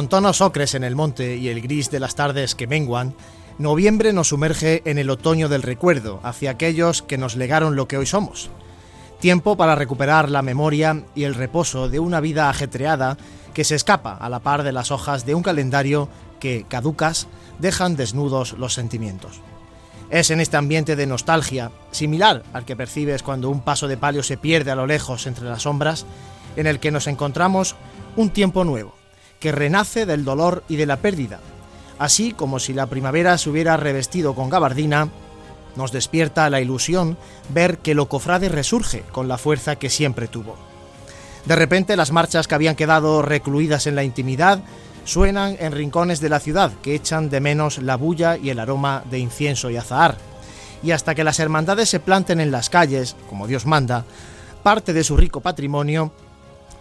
Con tonos ocres en el monte y el gris de las tardes que menguan, noviembre nos sumerge en el otoño del recuerdo hacia aquellos que nos legaron lo que hoy somos. Tiempo para recuperar la memoria y el reposo de una vida ajetreada que se escapa a la par de las hojas de un calendario que, caducas, dejan desnudos los sentimientos. Es en este ambiente de nostalgia, similar al que percibes cuando un paso de palio se pierde a lo lejos entre las sombras, en el que nos encontramos un tiempo nuevo, que renace del dolor y de la pérdida. Así como si la primavera se hubiera revestido con gabardina, nos despierta la ilusión ver que lo cofrade resurge con la fuerza que siempre tuvo. De repente las marchas que habían quedado recluidas en la intimidad suenan en rincones de la ciudad que echan de menos la bulla y el aroma de incienso y azahar. Y hasta que las hermandades se planten en las calles, como Dios manda, parte de su rico patrimonio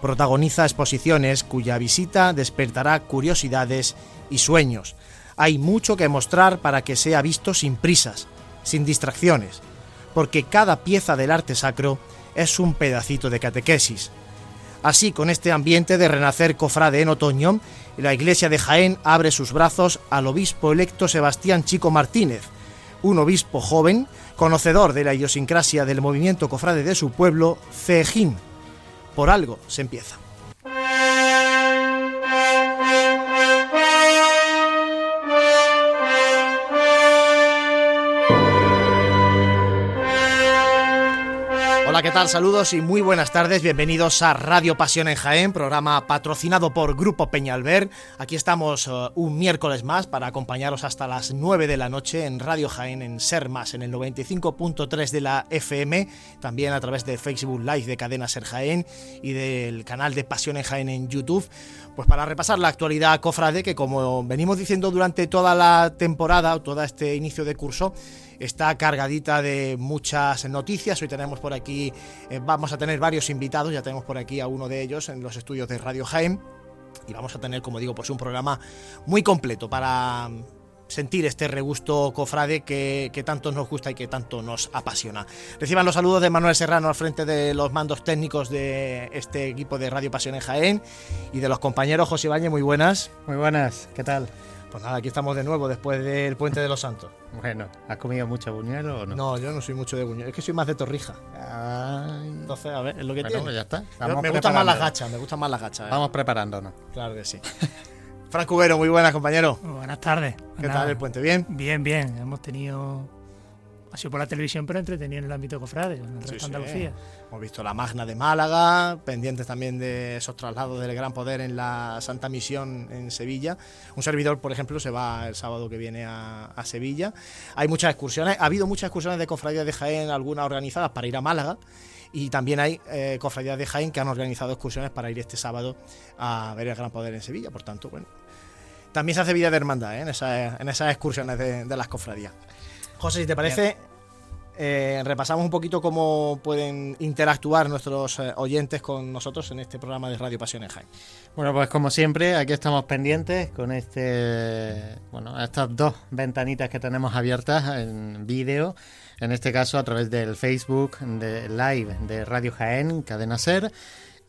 protagoniza exposiciones cuya visita despertará curiosidades y sueños. Hay mucho que mostrar para que sea visto sin prisas, sin distracciones, porque cada pieza del arte sacro es un pedacito de catequesis. Así, con este ambiente de renacer cofrade en otoño, la iglesia de Jaén abre sus brazos al obispo electo Sebastián Chico Martínez, un obispo joven, conocedor de la idiosincrasia del movimiento cofrade de su pueblo, Cejín, por algo se empieza. Hola, ¿qué tal? Saludos y muy buenas tardes. Bienvenidos a Radio Pasión en Jaén, programa patrocinado por Grupo Peñalver. Aquí estamos uh, un miércoles más para acompañaros hasta las 9 de la noche en Radio Jaén, en Ser Más, en el 95.3 de la FM, también a través de Facebook Live de Cadena Ser Jaén y del canal de Pasión en Jaén en YouTube. Pues para repasar la actualidad cofrade, que como venimos diciendo durante toda la temporada, o todo este inicio de curso, está cargadita de muchas noticias. Hoy tenemos por aquí, eh, vamos a tener varios invitados, ya tenemos por aquí a uno de ellos en los estudios de Radio Jaén. Y vamos a tener, como digo, pues un programa muy completo para sentir este regusto cofrade que, que, tanto nos gusta y que tanto nos apasiona. Reciban los saludos de Manuel Serrano al frente de los mandos técnicos de este equipo de Radio Pasión en Jaén y de los compañeros José Bañe, muy buenas. Muy buenas, ¿qué tal? Pues nada, aquí estamos de nuevo después del Puente de los Santos. Bueno, ¿has comido mucho buñuelo o no? No, yo no soy mucho de buñuelo, es que soy más de torrija. Ay. Entonces, a ver, es lo que bueno, tiene. pues ya está. Yo- me gustan más las gachas, me gustan más las gachas. eh. Vamos preparándonos. Claro que sí. Frank Cubero, muy buenas, compañero. Buenas tardes. ¿Qué Nada, tal el puente? ¿Bien? Bien, bien. Hemos tenido. Ha sido por la televisión, pero entretenido en el ámbito cofrade, en el Sí, resto de sí. Andalucía. Hemos visto la Magna de Málaga, pendientes también de esos traslados del Gran Poder en la Santa Misión en Sevilla. Un servidor, por ejemplo, se va el sábado que viene a, a Sevilla. Hay muchas excursiones, ha habido muchas excursiones de cofradías de Jaén, algunas organizadas para ir a Málaga. Y también hay eh, cofradías de Jaén que han organizado excursiones para ir este sábado a ver el Gran Poder en Sevilla. Por tanto, bueno, también se hace vida de hermandad ¿eh? en, esas, en esas excursiones de, de las cofradías. José, si te parece, eh, repasamos un poquito cómo pueden interactuar nuestros eh, oyentes con nosotros en este programa de Radio Pasión en Jaén. Bueno, pues como siempre, aquí estamos pendientes con este, bueno, estas dos ventanitas que tenemos abiertas en vídeo, en este caso a través del Facebook de Live de Radio Jaén, Cadena Ser,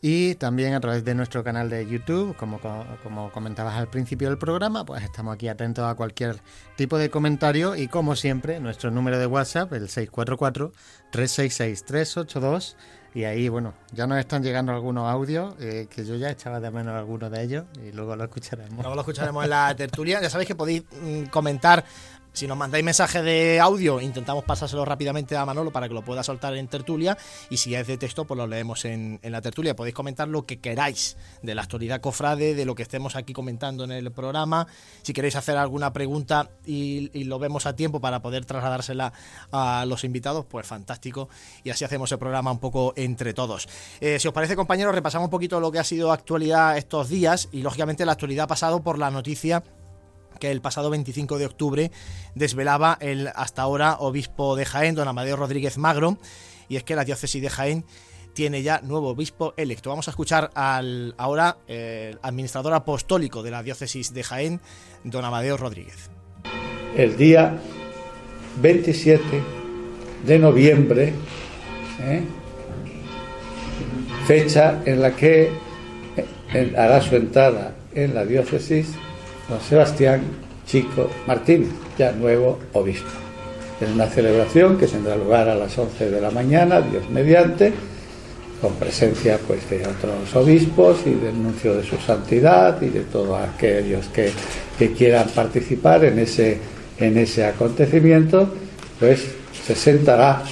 y también a través de nuestro canal de YouTube, como, co- como comentabas al principio del programa, pues estamos aquí atentos a cualquier tipo de comentario y como siempre, nuestro número de WhatsApp, el 644-366-382. Y ahí, bueno, ya nos están llegando algunos audios, eh, que yo ya echaba de menos algunos de ellos y luego lo escucharemos. Luego lo escucharemos en la tertulia. Ya sabéis que podéis mm, comentar. Si nos mandáis mensaje de audio, intentamos pasárselo rápidamente a Manolo para que lo pueda soltar en tertulia. Y si es de texto, pues lo leemos en, en la tertulia. Podéis comentar lo que queráis de la actualidad cofrade, de lo que estemos aquí comentando en el programa. Si queréis hacer alguna pregunta y, y lo vemos a tiempo para poder trasladársela a los invitados, pues fantástico. Y así hacemos el programa un poco entre todos. Eh, si os parece, compañeros, repasamos un poquito lo que ha sido actualidad estos días. Y lógicamente la actualidad ha pasado por la noticia que el pasado 25 de octubre desvelaba el hasta ahora obispo de Jaén, don Amadeo Rodríguez Magro, y es que la diócesis de Jaén tiene ya nuevo obispo electo. Vamos a escuchar al ahora eh, administrador apostólico de la diócesis de Jaén, don Amadeo Rodríguez. el día 27 de noviembre, ¿eh? fecha en la que eh, hará su entrada en la diócesis don Sebastián Chico Martínez, ya nuevo obispo. En una celebración que tendrá lugar a las 11 de la mañana, Dios mediante, con presencia pues de otros obispos y del nuncio de su santidad y de todos aquellos que, que quieran participar en ese, en ese acontecimiento, pues se sentará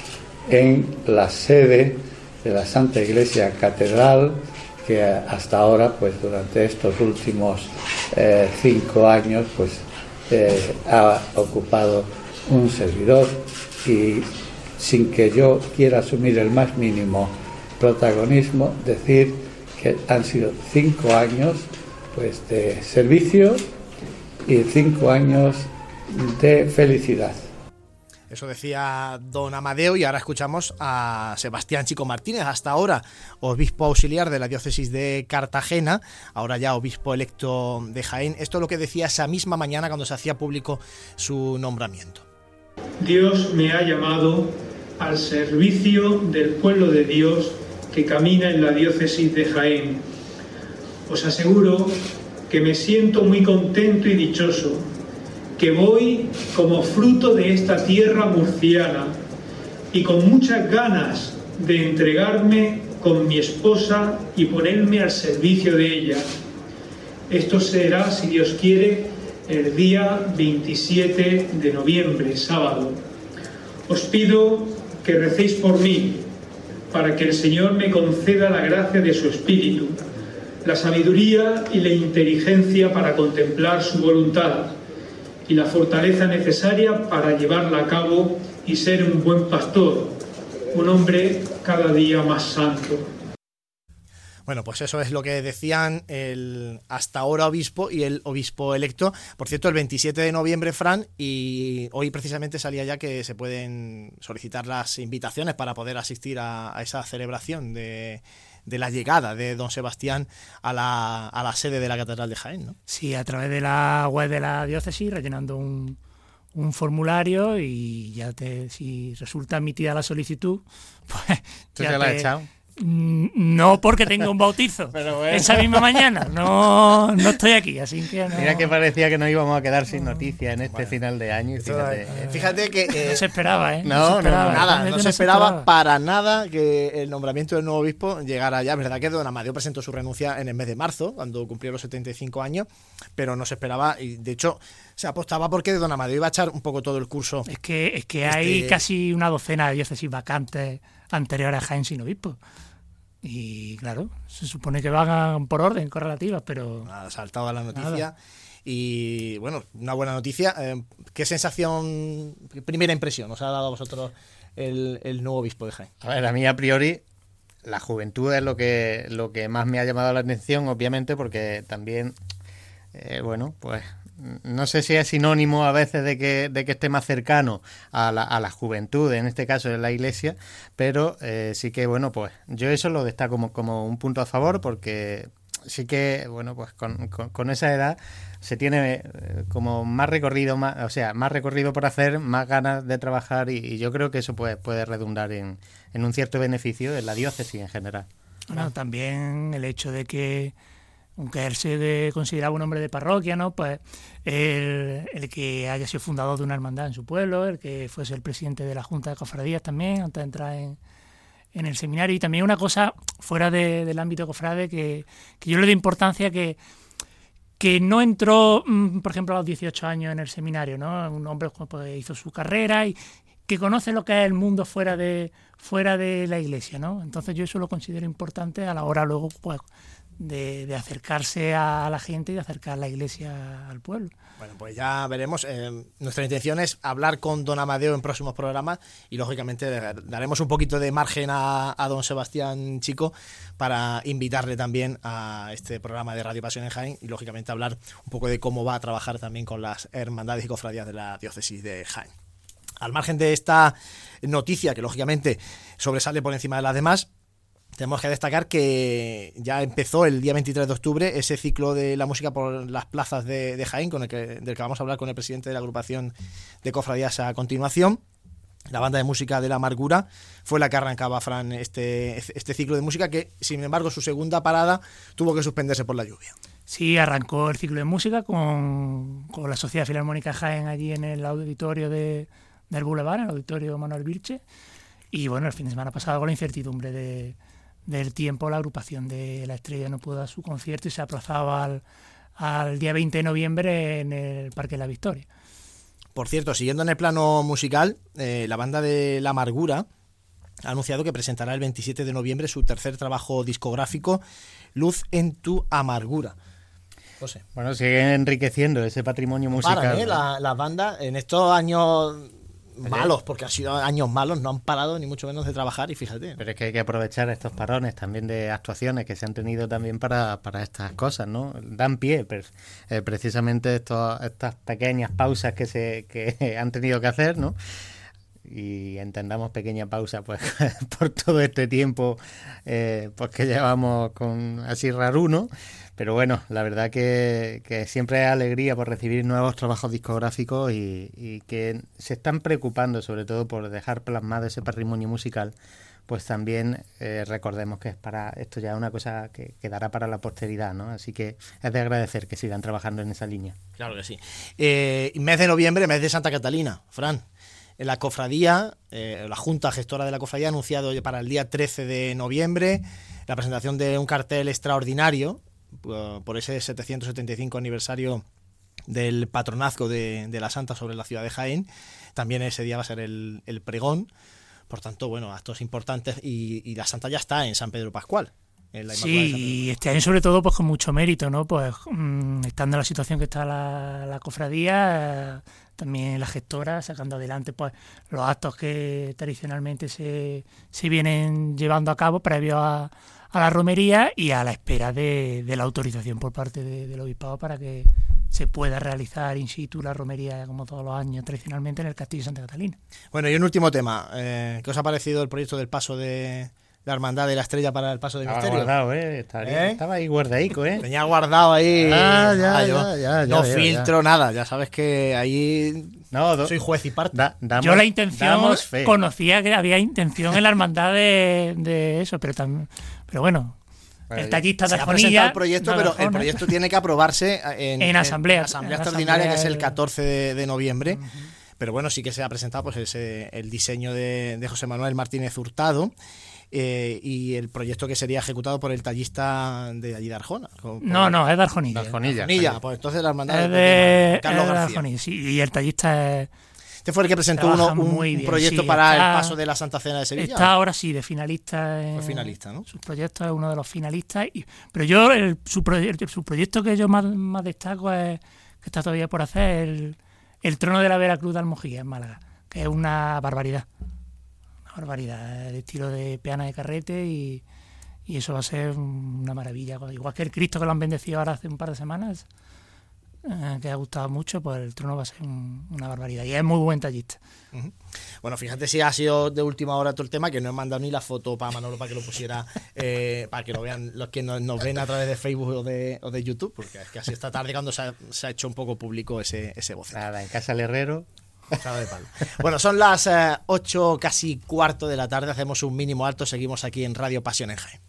en la sede de la Santa Iglesia Catedral que hasta ahora, pues durante estos últimos eh, cinco años, pues eh, ha ocupado un servidor y sin que yo quiera asumir el más mínimo protagonismo, decir que han sido cinco años pues de servicio y cinco años de felicidad. Eso decía don Amadeo y ahora escuchamos a Sebastián Chico Martínez, hasta ahora obispo auxiliar de la diócesis de Cartagena, ahora ya obispo electo de Jaén. Esto es lo que decía esa misma mañana cuando se hacía público su nombramiento. Dios me ha llamado al servicio del pueblo de Dios que camina en la diócesis de Jaén. Os aseguro que me siento muy contento y dichoso que voy como fruto de esta tierra murciana y con muchas ganas de entregarme con mi esposa y ponerme al servicio de ella. Esto será, si Dios quiere, el día 27 de noviembre, sábado. Os pido que recéis por mí, para que el Señor me conceda la gracia de su Espíritu, la sabiduría y la inteligencia para contemplar su voluntad y la fortaleza necesaria para llevarla a cabo y ser un buen pastor, un hombre cada día más santo. Bueno, pues eso es lo que decían el hasta ahora obispo y el obispo electo. Por cierto, el 27 de noviembre, Fran, y hoy precisamente salía ya que se pueden solicitar las invitaciones para poder asistir a, a esa celebración de, de la llegada de don Sebastián a la, a la sede de la Catedral de Jaén, ¿no? Sí, a través de la web de la diócesis, rellenando un, un formulario y ya te, si resulta admitida la solicitud, pues... ¿Tú ya te la has echado? Mm, no porque tengo un bautizo Pero esa misma mañana. No, no estoy aquí, así que no. Mira que parecía que nos íbamos a quedar sin noticias en este final de año. Fíjate, Eh, Fíjate que... eh, No se esperaba, ¿eh? No, se no, esperaba, no, Nada, no se esperaba para nada que el nombramiento del nuevo obispo llegara ya. Es verdad que don Amadeo presentó su renuncia en el mes de marzo, cuando cumplió los 75 años, pero no se esperaba y de hecho se apostaba porque don Amadeo iba a echar un poco todo el curso. Es que, es que hay Este- casi una docena de diócesis vacantes anteriores a Jaén sin obispo. Y claro, se supone que van por orden, correlativas, pero Ha saltado a la noticia. Nada. Y bueno, una buena noticia. Eh, ¿Qué sensación, qué primera impresión os ha dado a vosotros el, el nuevo obispo de Jaén? A ver, a mí a priori la juventud es lo que, lo que más me ha llamado la atención, obviamente, porque también, eh, bueno, pues no sé si es sinónimo a veces de que, de que esté más cercano a la, a la juventud, en este caso en la iglesia, pero eh, sí que, bueno, pues yo eso lo destaco como, como un punto a favor porque sí que, bueno, pues con, con- esa edad se tiene eh, como más recorrido, más, o sea, más recorrido por hacer, más ganas de trabajar y, y yo creo que eso puede, puede redundar en, en un cierto beneficio en la diócesis en general. bueno, también el hecho de que, aunque él se de- consideraba un hombre de parroquia, ¿no? Pues el, que haya sido fundador de una hermandad en su pueblo, el que fuese el presidente de la Junta de Cofradías también, antes de entrar en, el seminario. Y también una cosa fuera de- del ámbito cofrade que, que yo le doy importancia que que no entró, mm, por ejemplo, a los 18 años en el seminario, ¿no? Un hombre pues, hizo su carrera y que conoce lo que es el mundo fuera de fuera de la iglesia, ¿no? Entonces yo eso lo considero importante a la hora luego pues de, acercarse a la gente y de acercar la iglesia al pueblo. Bueno, pues ya veremos. Eh, nuestra intención es hablar con don Amadeo en próximos programas y lógicamente daremos un poquito de margen a, a don Sebastián Chico para invitarle también a este programa de Radio Pasión en Jaén y lógicamente hablar un poco de cómo va a trabajar también con las hermandades y cofradías de la diócesis de Jaén. Al margen de esta noticia que lógicamente sobresale por encima de las demás, tenemos que destacar que ya empezó el día 23 de octubre ese ciclo de la música por las plazas de, de Jaén, con el que, del que vamos a hablar con el presidente de la agrupación de cofradías a continuación. la banda de música de la amargura, fue la que arrancaba Fran este, este ciclo de música que, sin embargo, su segunda parada tuvo que suspenderse por la lluvia. Sí, arrancó el ciclo de música con, con la Sociedad Filarmónica Jaén allí en el auditorio de, del Boulevard, el auditorio Manuel Virche. Y bueno, el fin de semana pasado con la incertidumbre de, del tiempo, la agrupación de La Estrella no pudo dar su concierto y se aplazaba al, al día 20 de noviembre en el Parque de la Victoria. Por cierto, siguiendo en el plano musical, eh, la banda de La Amargura ha anunciado que presentará el 27 de noviembre su tercer trabajo discográfico, Luz en tu Amargura. José. Bueno, sigue enriqueciendo ese patrimonio musical. Para, ¿eh? la, la banda en estos años malos, porque han sido años malos, no han parado ni mucho menos de trabajar y fíjate. Pero es que hay que aprovechar estos parones también de actuaciones que se han tenido también para, para estas cosas, ¿no? Dan pie, eh, precisamente estos, estas pequeñas pausas que, se, que han tenido que hacer, ¿no? y entendamos pequeña pausa pues por todo este tiempo eh, pues que llevamos con así raruno pero bueno la verdad que, que siempre es alegría por recibir nuevos trabajos discográficos y, que se están preocupando sobre todo por dejar plasmado ese patrimonio musical pues también eh, recordemos que es para esto ya es una cosa que quedará para la posteridad, ¿no? Así que es de agradecer que sigan trabajando en esa línea. Claro que sí. Eh, mes de noviembre, mes de Santa Catalina, Fran la cofradía, eh, la Junta Gestora de la Cofradía ha anunciado para el día 13 de noviembre la presentación de un cartel extraordinario uh, por ese 775 aniversario del patronazgo de, la Santa sobre la ciudad de Jaén. También ese día va a ser el, pregón. Por tanto, bueno, actos importantes y, la Santa ya está en San Pedro Pascual. sí, y este año sobre todo pues con mucho mérito, ¿no? Pues mm, estando en la situación que está la, la cofradía, también la gestora sacando adelante pues los actos que tradicionalmente se, se vienen llevando a cabo previo a, a, la romería y a la espera de, de la autorización por parte de, del obispado para que se pueda realizar in situ la romería como todos los años tradicionalmente en el Castillo de Santa Catalina. Bueno, y un último tema, eh, ¿qué os ha parecido el proyecto del paso de, la hermandad de la estrella para el paso de estaba misterio. Guardado, ¿eh? ¿eh? Estaba ahí guardadico, ¿eh? Tenía guardado ahí. Ah, ya, ah, ya, ya, no filtro nada, ya sabes que ahí no, soy juez y parte. Yo la intención, conocía que había intención en la hermandad de, de eso, pero también, pero bueno, el tallista de Arjonilla. el proyecto, pero el proyecto tiene que aprobarse en, en asamblea, asamblea extraordinaria, que es el 14 de, noviembre. Pero bueno, sí que se ha presentado pues ese, el diseño de, de José Manuel Martínez Hurtado eh, y el proyecto que sería ejecutado por el tallista de allí de Arjona. no, no, es de Arjonilla. Arjonilla, pues entonces la hermandad es de, Carlos de Arjonilla, sí, y el tallista es... Este fue el que presentó uno, un, proyecto para el paso de la Santa Cena de Sevilla. Está ahora sí, de finalista. Fue finalista, ¿no? Su proyecto es uno de los finalistas. Y, pero yo, el, su, su proyecto que yo más, más destaco es, que está todavía por hacer, el, el trono de la Veracruz de Almojía, en Málaga, que es una barbaridad barbaridad, el estilo de peana de carrete y, y eso va a ser una maravilla. Igual que el Cristo que lo han bendecido ahora hace un par de semanas, eh, que ha gustado mucho, pues el trono va a ser una barbaridad. Y es muy buen tallista. Bueno, fíjate si ha sido de última hora todo el tema, que no he mandado ni la foto para Manolo para que lo pusiera, eh, para que lo vean los que nos, ven a través de Facebook o de, o de YouTube, porque es que así esta tarde cuando se ha, hecho un poco público ese, ese voz. Nada, en casa del herrero Bueno, son las 8 eh, casi cuarto de la tarde, hacemos un mínimo alto, seguimos aquí en Radio Pasión en Jaén.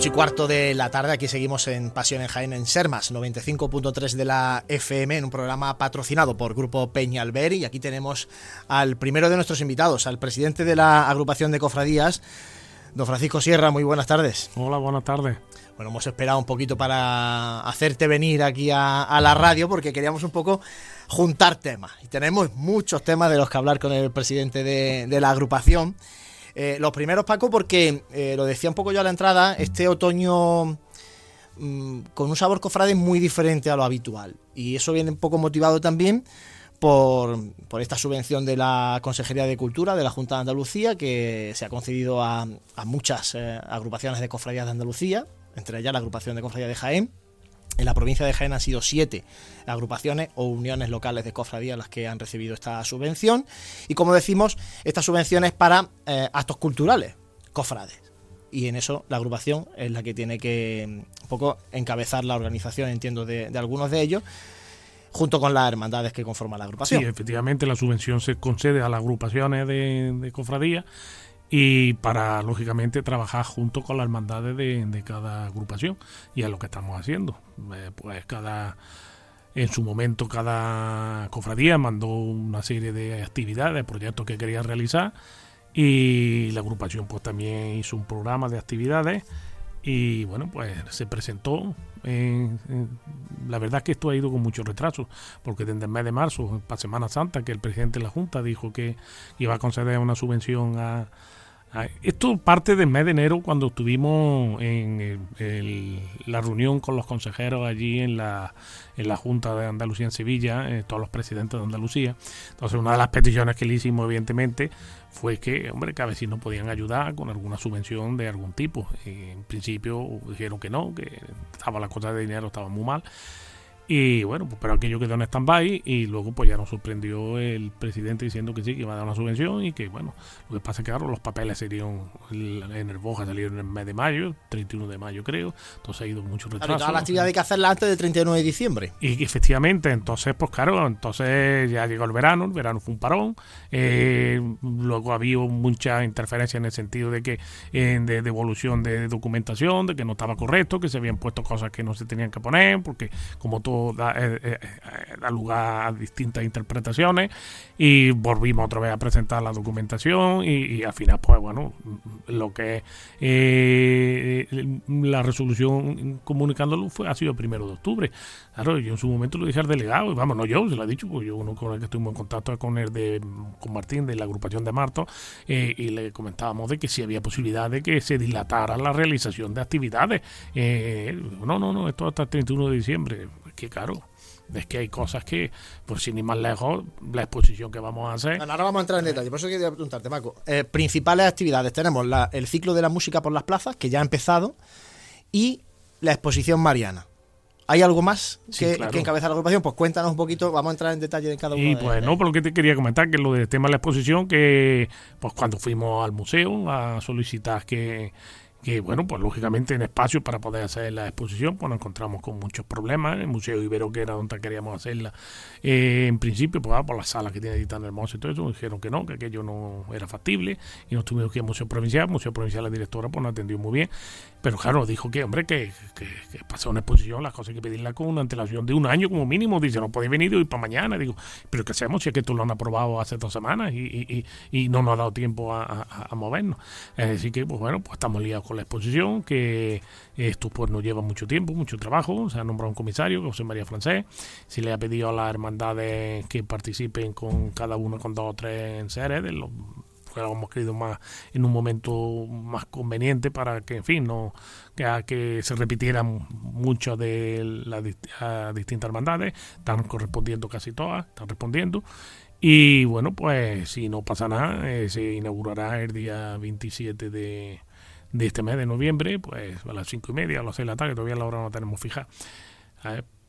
8 y cuarto de la tarde, aquí seguimos en Pasión en Jaén en Sermas, 95.3 de la FM, en un programa patrocinado por Grupo Peña Alberi. Y aquí tenemos al primero de nuestros invitados, al presidente de la agrupación de cofradías, don Francisco Sierra. Muy buenas tardes. Hola, buenas tardes. Bueno, hemos esperado un poquito para hacerte venir aquí a, la radio porque queríamos un poco juntar temas. Y tenemos muchos temas de los que hablar con el presidente de, de la agrupación. Eh, los primeros, Paco, porque eh, lo decía un poco yo a la entrada, este otoño mm, con un sabor cofrade muy diferente a lo habitual. Y eso viene un poco motivado también por, esta subvención de la Consejería de Cultura de la Junta de Andalucía, que se ha concedido a, muchas eh, agrupaciones de cofradías de Andalucía, entre ellas la agrupación de cofradías de Jaén en la provincia de Jaén han sido siete agrupaciones o uniones locales de cofradías las que han recibido esta subvención. Y como decimos, esta subvención es para eh, actos culturales, cofrades. Y en eso la agrupación es la que tiene que mm, un poco encabezar la organización, entiendo, de, algunos de ellos junto con las hermandades que conforman la agrupación. Sí, efectivamente, la subvención se concede a las agrupaciones de, de cofradías y para, lógicamente, trabajar junto con las hermandades de, cada agrupación. Y es lo que estamos haciendo. Eh, pues cada, en su momento, cada cofradía mandó una serie de actividades, proyectos que quería realizar y la agrupación pues también hizo un programa de actividades y bueno pues se presentó la verdad es que esto ha ido con mucho retraso porque desde el mes de marzo para Semana Santa que el presidente de la Junta dijo que iba a conceder una subvención a, esto parte del mes de enero cuando estuvimos en la reunión con los consejeros allí en la, en la Junta de Andalucía en Sevilla, eh, todos los presidentes de Andalucía. Entonces una de las peticiones que le hicimos evidentemente fue que, hombre, que a si nos podían ayudar con alguna subvención de algún tipo. en principio dijeron que no, que estaba la cosa de dinero estaba muy mal. Y bueno, pues pero aquello quedó en stand-by y luego pues ya nos sorprendió el presidente diciendo que sí, que iba a dar una subvención y que bueno, lo que pasa es que claro, los papeles serían en el Boja salieron en el mes de mayo, 31 de mayo creo, entonces ha ido mucho retraso. Claro, toda la actividad hay que hacerla antes del 31 de diciembre. Y efectivamente, entonces pues claro, entonces ya llegó el verano, el verano fue un parón, eh, luego había mucha interferencia en el sentido de que eh, de devolución de documentación, de que no estaba correcto, que se habían puesto cosas que no se tenían que poner, porque como todo eh, eh, da, lugar a distintas interpretaciones y volvimos otra vez a presentar la documentación y, al final pues bueno lo que eh, la resolución comunicándolo fue ha sido el primero de octubre. Claro yo en su momento lo dije al delegado y vamos no yo se lo he dicho pues yo uno con el que estuvimos en contacto con el de con Martín de la agrupación de Marto y le comentábamos de que si había posibilidad de que se dilatara la realización de actividades. No no no esto hasta el 31 de diciembre que claro, es que hay cosas que, por si ni más lejos, la exposición que vamos a hacer. ahora vamos a entrar en detalle, por eso quería preguntarte, Marco. Eh, principales actividades: tenemos el ciclo de la música por las plazas, que ya ha empezado, y la exposición mariana. ¿Hay algo más que, encabeza la agrupación? Pues cuéntanos un poquito, vamos a entrar en detalle de cada uno. Y pues no, pero lo que te quería comentar, que lo del tema de la exposición, que pues cuando fuimos al museo a solicitar que que bueno, pues lógicamente en espacio para poder hacer la exposición, pues nos encontramos con muchos problemas. El Museo Ibero, que era donde queríamos hacerla, eh, en principio, pues ah, por las salas que tiene tan hermosa y todo eso, dijeron que no, que aquello no era factible, y nos tuvimos que ir al Museo Provincial, Museo Provincial la directora pues nos atendió muy bien, pero claro, dijo que, hombre, que, que, que pasó una exposición, las cosas hay que pedirla con una antelación de un año como mínimo, dice, no podéis venir hoy para mañana, digo, pero ¿qué hacemos si es que tú lo han aprobado hace dos semanas y, y, no nos ha dado tiempo a, a, a movernos? Es decir que, pues bueno, pues estamos liados con la exposición, que esto pues nos lleva mucho tiempo, mucho trabajo. Se ha nombrado un comisario, José María Francés. Se le ha pedido a las hermandades que participen con cada uno con dos o tres seres, que hemos querido más en un momento más conveniente para que, en fin, no que, que se repitieran muchas de las distintas hermandades. Están correspondiendo casi todas, están respondiendo. Y bueno, pues si no pasa nada, eh, se inaugurará el día 27 de, de este mes de noviembre, pues a las cinco y media, a las seis de la tarde, todavía la hora no tenemos fija.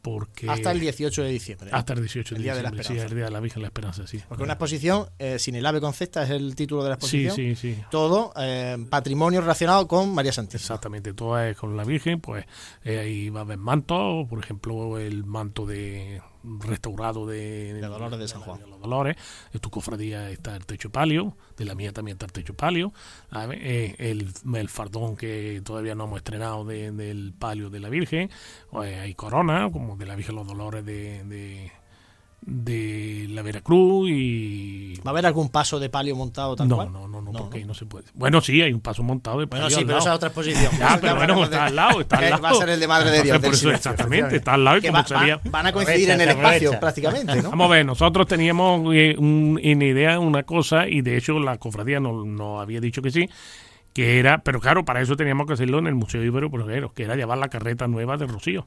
Porque hasta el 18 de diciembre. Hasta el 18 de diciembre, sí, el Día de la Virgen de la Esperanza, sí. Porque una exposición, eh, sin el ave concepta es el título de la exposición. Sí, sí, sí. Todo eh, patrimonio relacionado con María Santísima. Exactamente, todo es con la Virgen, pues eh, ahí va a haber mantos, por ejemplo, el manto de restaurado de, De Dolores de San Juan. de los Dolores. De tu cofradía está el techo palio, de la mía también está el techo palio. Eh, el, el fardón que todavía no hemos estrenado de- del palio de la Virgen. Eh, hay corona, como de la Virgen de los Dolores de, de, la Veracruz y ¿Va a haber algún paso de palio montado tal no, cual? no, no, no, No, porque no. no se puede. Bueno, sí, hay un paso montado de Bueno, palio sí, al pero esa es otra exposición. Ya, pero bueno, está al lado, está al lado. Va a ser el de Madre de Dios. Por eso, exactamente, está al lado y Que como va- sería... van a coincidir en el espacio prácticamente, ¿no? Vamos a ver, nosotros teníamos eh, un, en idea una cosa y de hecho la cofradía nos no había dicho que sí, que era, pero claro, para eso teníamos que hacerlo en el Museo Ibero Porguero, que era llevar la carreta nueva de Rocío.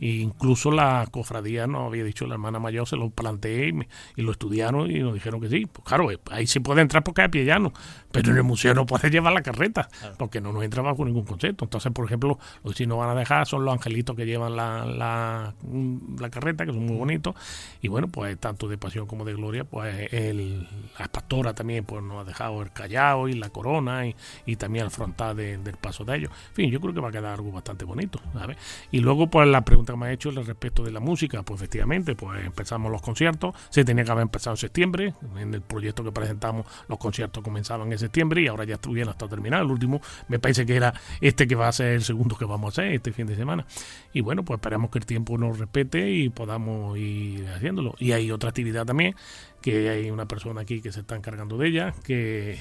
E incluso la cofradía nos había dicho, la hermana mayor se lo planteé y, me- y lo estudiaron y nos dijeron que sí. Pues claro, eh, ahí se puede entrar porque es pie llano, pero en el museo no puedes llevar la carreta, porque no nos entra bajo ningún concepto. Entonces, por ejemplo, lo que sí nos van a dejar son los angelitos que llevan la, la, mm, la carreta, que son muy bonitos. Y bueno, pues tanto de pasión como de gloria, pues el, la pastora también pues nos ha dejado el callao y la corona y, y también el frontal de- del paso de ellos. En fin, yo creo que va a quedar algo bastante bonito. ¿sabes? Y luego, pues la pregunta que me ha hecho al respecto de la música, pues efectivamente, pues empezamos los conciertos. Se tenía que haber empezado en septiembre. En el proyecto que presentamos, los conciertos comenzaban en septiembre y ahora ya estuvieron hasta terminar. El último me parece que era este que va a ser el segundo que vamos a hacer este fin de semana. Y bueno, pues esperamos que el tiempo nos respete y podamos ir haciéndolo. Y hay otra actividad también, que hay una persona aquí que se está encargando de ella, que,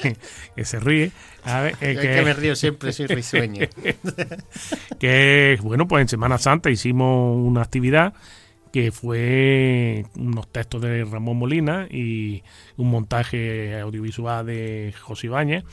que se ríe. A ver, eh, Es que me río siempre, soy risueño. que bueno, pues en Semana Santa hicimos una actividad que fue unos textos de Ramón Molina y un montaje audiovisual de José Ibáñez.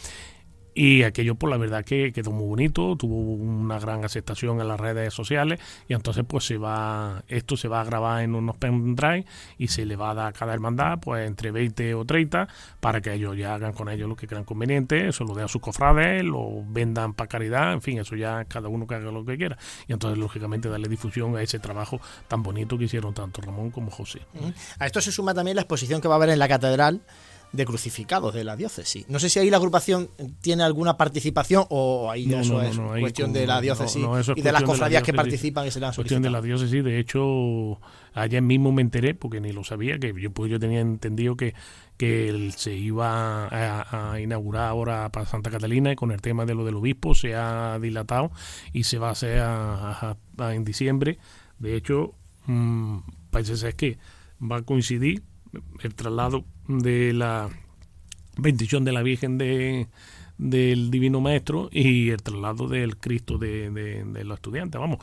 Y aquello, por la verdad, que quedó muy bonito, tuvo una gran aceptación en las redes sociales. Y entonces, pues se va, esto se va a grabar en unos pendrive y se le va a dar a cada hermandad, pues entre 20 o 30, para que ellos ya hagan con ellos lo que crean conveniente, eso lo den a sus cofrades, lo vendan para caridad, en fin, eso ya cada uno que haga lo que quiera. Y entonces, lógicamente, darle difusión a ese trabajo tan bonito que hicieron tanto Ramón como José. A esto se suma también la exposición que va a haber en la catedral de crucificados de la diócesis. No sé si ahí la agrupación tiene alguna participación o ahí No, eso no, no, es ahí cuestión como- de la diócesis es y de las la cofradías que participan y se han cuestión de la diócesis. De hecho, ayer mismo me enteré, porque ni lo sabía, que yo, pues yo tenía entendido que, que él se iba a, a inaugurar ahora para Santa Catalina y con el tema de lo del obispo se ha dilatado y se va a hacer a- a- a- en diciembre. De hecho, mm, parece ser que va a coincidir el traslado de la bendición de la Virgen de del Divino Maestro y el traslado del Cristo de, de- de los estudiantes. Vamos,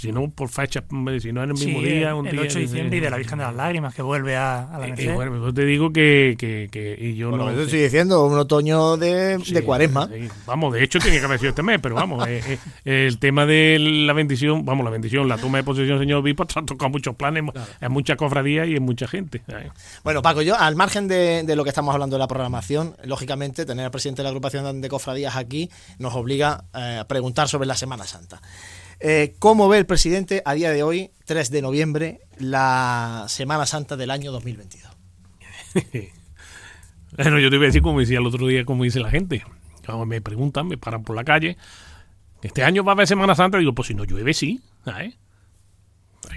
si no por fecha, si no en el mismo Sí, día, el, un el día 8 de diciembre y de la Virgen de las Lágrimas que vuelve a, a la Eh, Merced. eh, bueno, pues te digo que, que, que- y yo Bueno, no eso estoy diciendo, un otoño de, Sí, de cuaresma. sí. Vamos, de hecho tenía que haber sido este mes, pero vamos, eh, eh, el tema de la bendición, vamos, la bendición, la toma de posesión, señor obispo, ha tocado muchos planes en muchas cofradías y en mucha gente. Bueno, Paco, yo, al margen de, de lo que estamos hablando de la programación, lógicamente, tener al presidente de la agrupación de cofradías aquí nos obliga eh, a preguntar sobre la Semana Santa. Eh, ¿Cómo ve el presidente a día de hoy, 3 de noviembre, la Semana Santa del año 2022? Bueno, yo te iba a decir como decía el otro día, como dice la gente. Cuando me preguntan, me paran por la calle. Este año va a haber Semana Santa. Digo, pues si no llueve, sí. ¿sabes?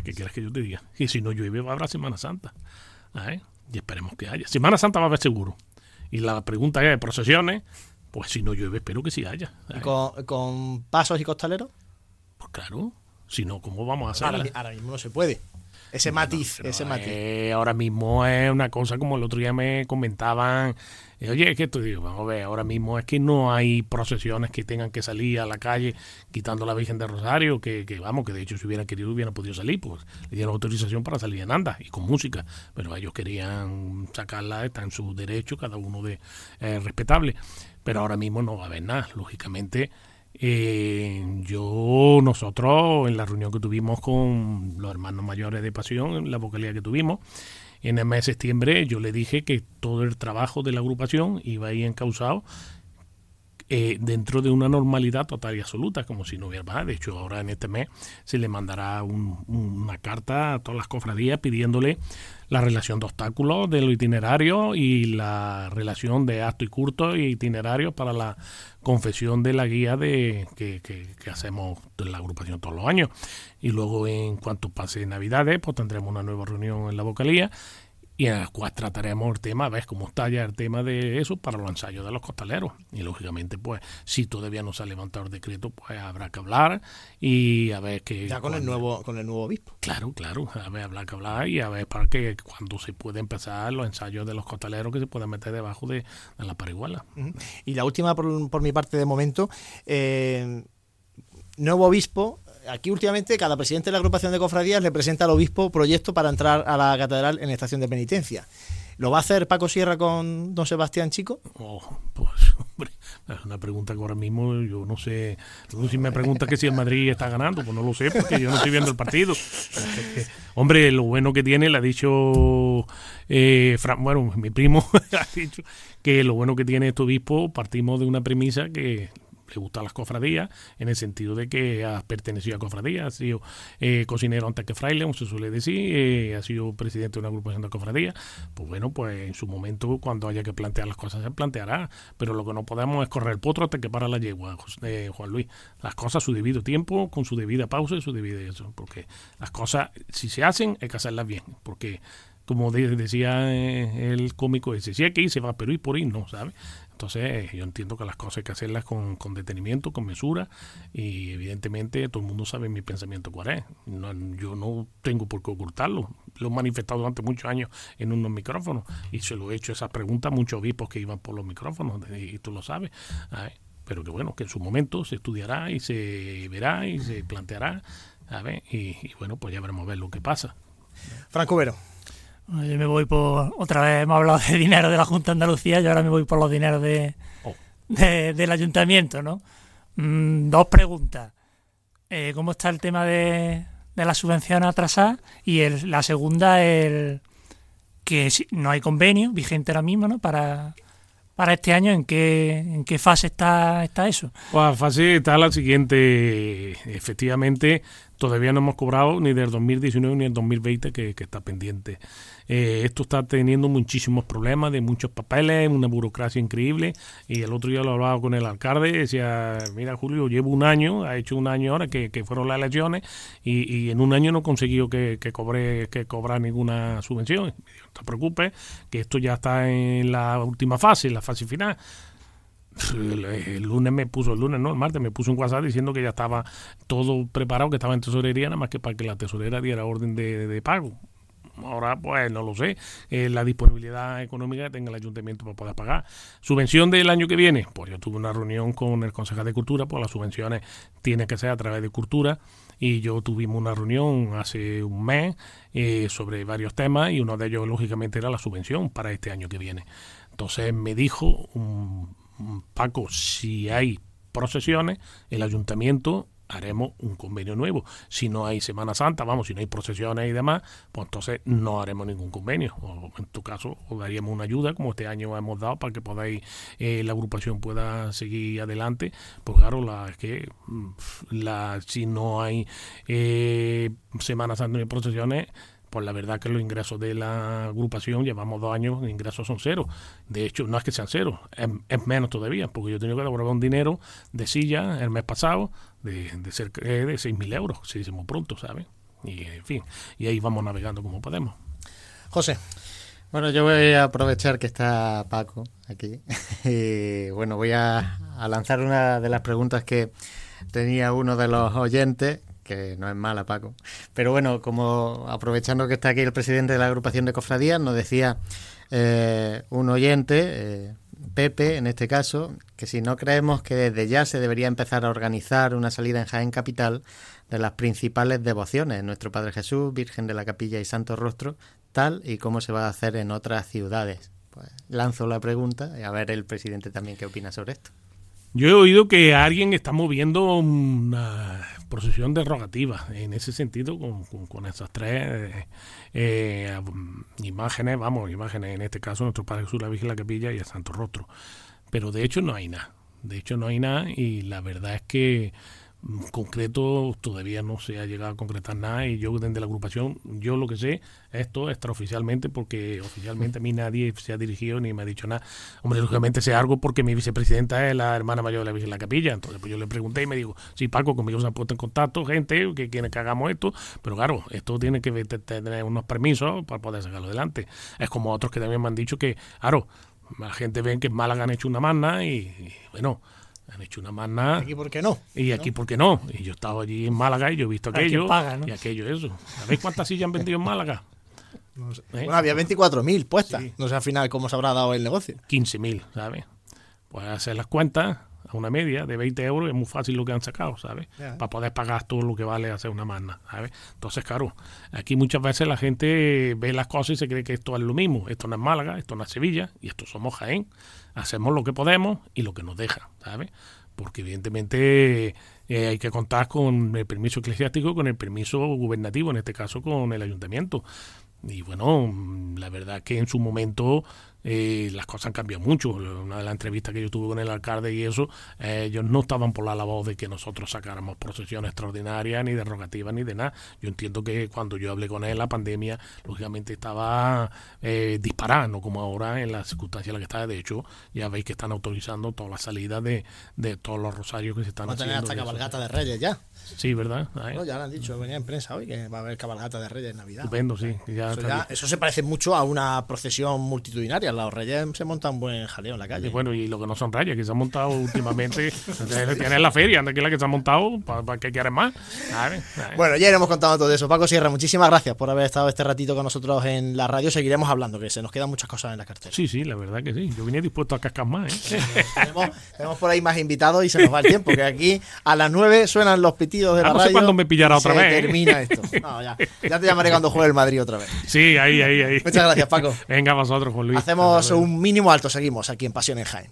¿Qué quieres que yo te diga? Y si no llueve, va a haber Semana Santa. ¿sabes? Y esperemos que haya. Semana Santa va a haber seguro. Y la pregunta es, procesiones, pues si no llueve, espero que sí haya. ¿Y ¿sabes? con, con pasos y costaleros? Pues claro. Si no, ¿cómo vamos a Ahora, mi- ahora mismo no se puede. Ese matiz, ese matiz. eh, ahora mismo es una cosa como el otro día me comentaban. eh, Oye, es que esto digo, vamos a ver, ahora mismo es que no hay procesiones que tengan que salir a la calle quitando la Virgen de Rosario, que, que vamos, que de hecho si hubieran querido hubieran podido salir, pues le dieron autorización para salir en anda y con música, pero ellos querían sacarla, está en su derecho, cada uno de eh, respetable, pero ahora mismo no va a haber nada, lógicamente. Eh, yo, nosotros, en la reunión que tuvimos con los hermanos mayores de Pasión, en la vocalía que tuvimos, en el mes de septiembre, yo le dije que todo el trabajo de la agrupación iba a ir eh, dentro de una normalidad total y absoluta, como si no hubiera más. De hecho, ahora en este mes se le mandará una carta a todas las cofradías pidiéndole la relación de obstáculos de los itinerarios y la relación de acto y curto y itinerarios para la confesión de la guía de que, que, hacemos en la agrupación todos los años. Y luego en cuanto pase Navidades, pues tendremos una nueva reunión en la vocalía y en las cuales trataremos el tema, ves cómo está ya el tema de eso para los ensayos de los costaleros. Y lógicamente, pues, si todavía no se ha levantado el decreto, pues habrá que hablar y a ver que... Ya con el nuevo con el nuevo obispo. Claro, claro, a ver, habrá que hablar y a ver para que cuando se puede empezar los ensayos de los costaleros que se puedan meter debajo de, la pariguala. Y la última por, por mi parte de momento, eh, nuevo obispo, aquí últimamente cada presidente de la agrupación de cofradías le presenta al obispo proyecto para entrar a la catedral en estación de penitencia. ¿Lo va a hacer Paco Sierra con don Sebastián Chico? Oh, pues, hombre, es una pregunta que ahora mismo yo no sé. Si me pregunta que si el Madrid está ganando, pues no lo sé, porque yo no estoy viendo el partido. hombre, lo bueno que tiene, le ha dicho, eh, bueno, mi primo ha dicho que lo bueno que tiene este obispo, partimos de una premisa que le gustan las cofradías, en el sentido de que ha pertenecido a cofradías, ha sido eh, cocinero antes que fraile, como se suele decir, eh, ha sido presidente de una agrupación de cofradías, pues bueno, pues en su momento, cuando haya que plantear las cosas, se planteará, pero lo que no podemos es correr el potro hasta que para la yegua, eh, Juan Luis. Las cosas su debido tiempo, con su debida pausa y su debido eso, porque las cosas, si se hacen, hay que hacerlas bien, porque como decía el cómico ese, si hay que ir, se va, pero ir por ir, no, ¿sabes? Entonces, yo entiendo que las cosas hay que hacerlas con, detenimiento, con mesura, y evidentemente todo el mundo sabe mi pensamiento cuál es. yo no tengo por qué ocultarlo. Lo he manifestado durante muchos años en unos micrófonos, y se lo he hecho esas preguntas a muchos obispos que iban por los micrófonos, y tú lo sabes. Pero que bueno, que en su momento se estudiará y se verá y se planteará, y, y bueno, pues ya veremos a ver lo que pasa. Franco Vero. Yo me voy por. Otra vez hemos hablado de dinero de la Junta de Andalucía, yo ahora me voy por los dineros de, oh. del ayuntamiento, ¿no? Mm, dos preguntas. Eh, ¿Cómo está el tema de, de la subvención atrasada? Y el, la segunda, el que no hay convenio vigente ahora mismo, ¿no? Para, para este año, ¿en qué, en qué fase está, está eso? Pues la fase está la siguiente. Efectivamente, todavía no hemos cobrado ni del 2019 ni del 2020 que, que está pendiente. Eh, esto está teniendo muchísimos problemas de muchos papeles, una burocracia increíble. Y el otro día lo hablaba con el alcalde, decía, mira Julio, llevo un año, ha hecho un año ahora que, fueron las elecciones y, en un año no he conseguido que, que, cobre, que cobrar ninguna subvención. no te preocupes, que esto ya está en la última fase, en la fase final el, lunes me puso, el lunes no, el martes me puso un WhatsApp diciendo que ya estaba todo preparado, que estaba en tesorería, nada más que para que la tesorera diera orden de pago. Ahora, pues no lo sé, eh, la disponibilidad económica que tenga el ayuntamiento para poder pagar. Subvención del año que viene, pues yo tuve una reunión con el concejal de Cultura, pues las subvenciones tienen que ser a través de Cultura y yo tuvimos una reunión hace un mes eh, sobre varios temas y uno de ellos lógicamente era la subvención para este año que viene. Entonces me dijo, Paco, si hay procesiones, el ayuntamiento haremos un convenio nuevo. Si no hay Semana Santa, vamos, si no hay procesiones y demás, pues entonces no haremos ningún convenio. O en tu caso, os daríamos una ayuda, como este año hemos dado, para que podáis, eh, la agrupación pueda seguir adelante. Pues claro, la que mm, la, si no hay eh, Semana Santa ni procesiones, pues la verdad que los ingresos de la agrupación, llevamos dos años, los ingresos son cero. De hecho, no es que sean cero, es, menos todavía, porque yo he tenido que devolver un dinero de silla el mes pasado de, de cerca de 6.000 euros, si decimos pronto, ¿sabes? Y en fin, y ahí vamos navegando como podemos. José. Bueno, yo voy a aprovechar que está Paco aquí. y bueno, voy a, a lanzar una de las preguntas que tenía uno de los oyentes que no es mala, Paco. Pero bueno, como aprovechando que está aquí el presidente de la agrupación de cofradías, nos decía eh, un oyente, eh, Pepe en este caso, que si no creemos que desde ya se debería empezar a organizar una salida en Jaén Capital de las principales devociones, nuestro Padre Jesús, Virgen de la Capilla y Santo Rostro, tal y como se va a hacer en otras ciudades. Pues lanzo la pregunta y a ver el presidente también qué opina sobre esto. Yo he oído que alguien está moviendo una procesión derogativa en ese sentido con, con, esas tres eh, imágenes, vamos, imágenes, en este caso nuestro Padre Jesús, la Virgen la Capilla y el Santo Rostro. Pero de hecho no hay nada. De hecho, no hay nada y la verdad es que concreto todavía no se ha llegado a concretar nada y yo desde la agrupación yo lo que sé esto extraoficialmente porque oficialmente a mí nadie se ha dirigido ni me ha dicho nada. Hombre lógicamente sé algo porque mi vicepresidenta es la hermana mayor de la Virgen de la Capilla. Entonces pues yo le pregunté y me dijo sí Paco conmigo se han puesto en contacto gente que quiere que hagamos esto pero claro esto tiene que tener unos permisos para poder sacarlo adelante. Es como otros que también me han dicho que claro la gente ve que en Málaga han hecho una magna y bueno han hecho una magna. ¿Aquí por qué no? Y aquí por qué no. Y yo he estado allí en Málaga y yo he visto aquello. Y aquello, eso. ¿Sabéis cuántas sillas han vendido en Málaga? No sé. ¿Eh? Bueno, había 24.000 puestas. No sé al final cómo se habrá dado el negocio. 15.000, ¿sabes? Pues hacer las cuentas a una media de 20 euros es muy fácil lo que han sacado, ¿sabes? Para poder pagar todo lo que vale hacer una magna, ¿sabes? Entonces, claro, aquí muchas veces la gente ve las cosas y se cree que esto es lo mismo. Esto no es Málaga, esto no es Sevilla y esto somos Jaén hacemos lo que podemos y lo que nos deja, ¿sabes? Porque evidentemente eh, hay que contar con el permiso eclesiástico, con el permiso gubernativo, en este caso con el ayuntamiento. Y bueno, la verdad que en su momento eh, las cosas han cambiado mucho. Una de las entrevistas que yo tuve con el alcalde y eso, eh, ellos no estaban por la labor de que nosotros sacáramos procesiones extraordinarias, ni derogativas, ni de nada. Yo entiendo que cuando yo hablé con él, la pandemia, lógicamente, estaba eh, disparando, como ahora en las circunstancias en las que está. De hecho, ya veis que están autorizando todas las salidas de, de todos los rosarios que se están haciendo. a tener hasta cabalgata de Reyes ya. Sí, ¿verdad? ya lo han dicho, venía en prensa hoy que va a haber cabalgata de Reyes en Navidad. Estupendo, sí. eso, se parece mucho a una procesión multitudinaria. Los Reyes se montan un buen jaleo en la calle. bueno, y lo que no son Reyes, que se han montado últimamente, tienes la feria, ¿de la que se han montado? ¿Para, qué quieres más? Bueno, ya iremos contando todo eso. Paco Sierra, muchísimas gracias por haber estado este ratito con nosotros en la radio. Seguiremos hablando, que se nos quedan muchas cosas en la cartera. Sí, sí, la verdad que sí. Yo vine dispuesto a cascar más. ¿eh? tenemos, por ahí más invitados y se nos va el tiempo, que aquí a las 9 suenan los pitidos de la radio me pillará otra vez. ¿eh? Termina esto. ya, ya, te llamaré cuando juegue el Madrid otra vez. Sí, ahí, ahí, ahí. Muchas gracias, Paco. Venga, vosotros, Juan Luis. Hacemos un mínimo alto, seguimos aquí en Pasión en Jaén.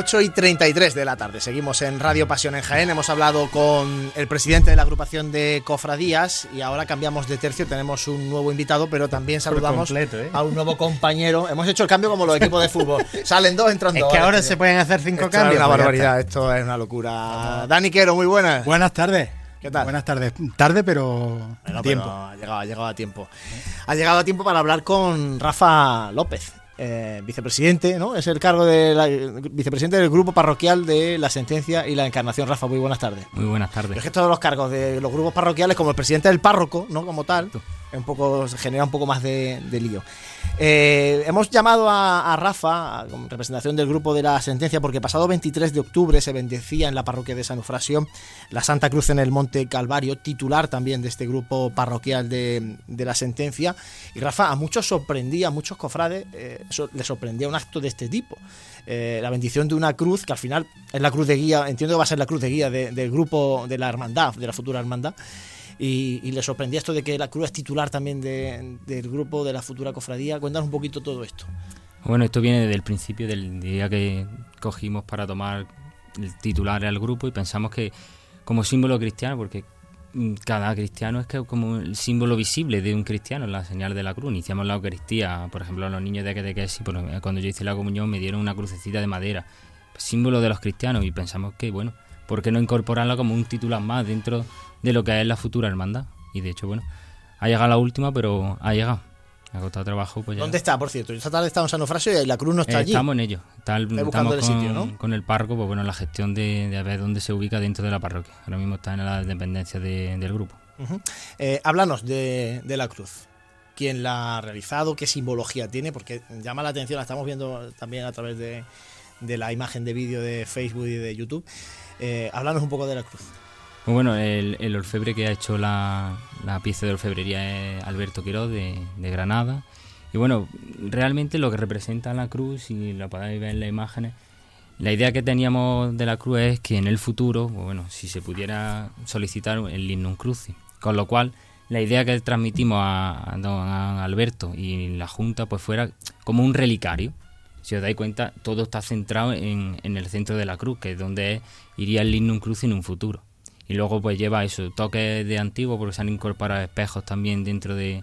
8 y 33 de la tarde. Seguimos en Radio Pasión en Jaén. Hemos hablado con el presidente de la agrupación de cofradías y ahora cambiamos de tercio. Tenemos un nuevo invitado, pero también saludamos ¿eh? a un nuevo compañero. Hemos hecho el cambio como los equipos de fútbol. Salen dos, entran dos. Es que ahora se pueden hacer cinco cambios. Es una pues barbaridad, esto es una locura. Dani Quero, muy buenas. Buenas tardes. ¿Qué tal? Buenas tardes. Tarde, pero a tiempo. ha, llegado, ha llegado a tiempo. Ha llegado a tiempo para hablar con Rafa López. Eh, vicepresidente, ¿no? Es el cargo de vicepresidente del grupo parroquial de la sentencia y la encarnación. Rafa, muy buenas tardes. Muy buenas tardes. Es que todos los cargos de los grupos parroquiales, como el presidente del párroco, ¿no? Como tal, un poco, genera un poco más de, lío. Eh, hemos llamado a, Rafa, con representación del grupo de la sentencia, porque pasado 23 de octubre se bendecía en la parroquia de San Eufrasio la Santa Cruz en el Monte Calvario, titular también de este grupo parroquial de, la sentencia. Y Rafa, a muchos sorprendía, a muchos cofrades, eh, le sorprendía un acto de este tipo. Eh, la bendición de una cruz, que al final es la cruz de guía, entiendo que va a ser la cruz de guía del grupo de la hermandad, de la futura hermandad y, le sorprendía esto de que la cruz es titular también del grupo de la futura cofradía. Cuéntanos un poquito todo esto. Bueno, esto viene desde el principio del día que cogimos para tomar el titular al grupo y pensamos que como símbolo cristiano, porque cada cristiano es como el símbolo visible de un cristiano, la señal de la cruz. Iniciamos la Eucaristía, por ejemplo, a los niños de Catequesis, cuando yo hice la comunión me dieron una crucecita de madera, símbolo de los cristianos, y pensamos que, bueno, ¿por qué no incorporarla como un titular más dentro de lo que es la futura hermandad. Y de hecho, bueno, ha llegado la última, pero ha llegado. Ha costado trabajo. Pues ya. ¿Dónde está, por cierto? Esta tarde está en San Eufrasio y la cruz no está Eh, allí. Estamos en ello. Está el- estamos buscando el con, sitio, ¿no? con el párroco, pues bueno, la gestión de, de ver dónde se ubica dentro de la parroquia. Ahora mismo está en la dependencia de- del grupo. Eh, háblanos de, de la cruz. ¿Quién la ha realizado? ¿Qué simbología tiene? Porque llama la atención, la estamos viendo también a través de, de la imagen de vídeo de Facebook y de YouTube. Eh, háblanos un poco de la cruz. Pues bueno, el, orfebre que ha hecho la, la pieza de orfebrería es Alberto Quiroz de, Granada. Y bueno, realmente lo que representa la cruz, si lo podéis ver en las imágenes, la idea que teníamos de la cruz es que en el futuro, pues bueno, si se pudiera solicitar el lignum crucis. Con lo cual, la idea que transmitimos a, don Alberto y la Junta, pues fuera como un relicario. Si os dais cuenta, todo está centrado en, en el centro de la cruz, que es donde iría el lignum crucis en un futuro. Y luego pues lleva eso, toques de antiguo, porque se han incorporado espejos también dentro de,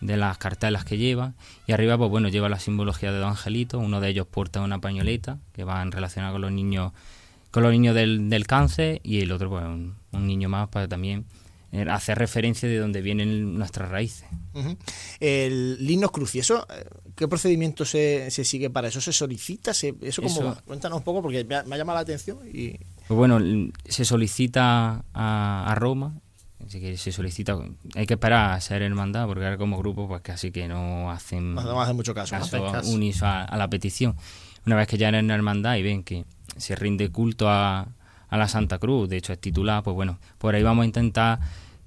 de las cartelas que lleva. Y arriba pues bueno, lleva la simbología de dos angelitos, uno de ellos porta una pañoleta, que va en relación con los niños con los niños del, del cáncer, y el otro pues un, un niño más para también eh, hacer referencia de dónde vienen nuestras raíces. El Linus Crucis, ¿eso, eh, ¿qué procedimiento se, se sigue para eso? ¿Se solicita? ¿Se- ¿Eso va? Cuéntanos un poco porque me ha, me ha llamado la atención y Pues bueno, se solicita a, a Roma, así que se solicita, hay que esperar a ser hermandad, porque ahora como grupo pues casi que no hacen, no no hace mucho caso. ¿no? caso a, a la petición. Una vez que ya eran hermandad y ven que se rinde culto a, a la Santa Cruz, de hecho es titular, pues bueno, por ahí vamos a intentar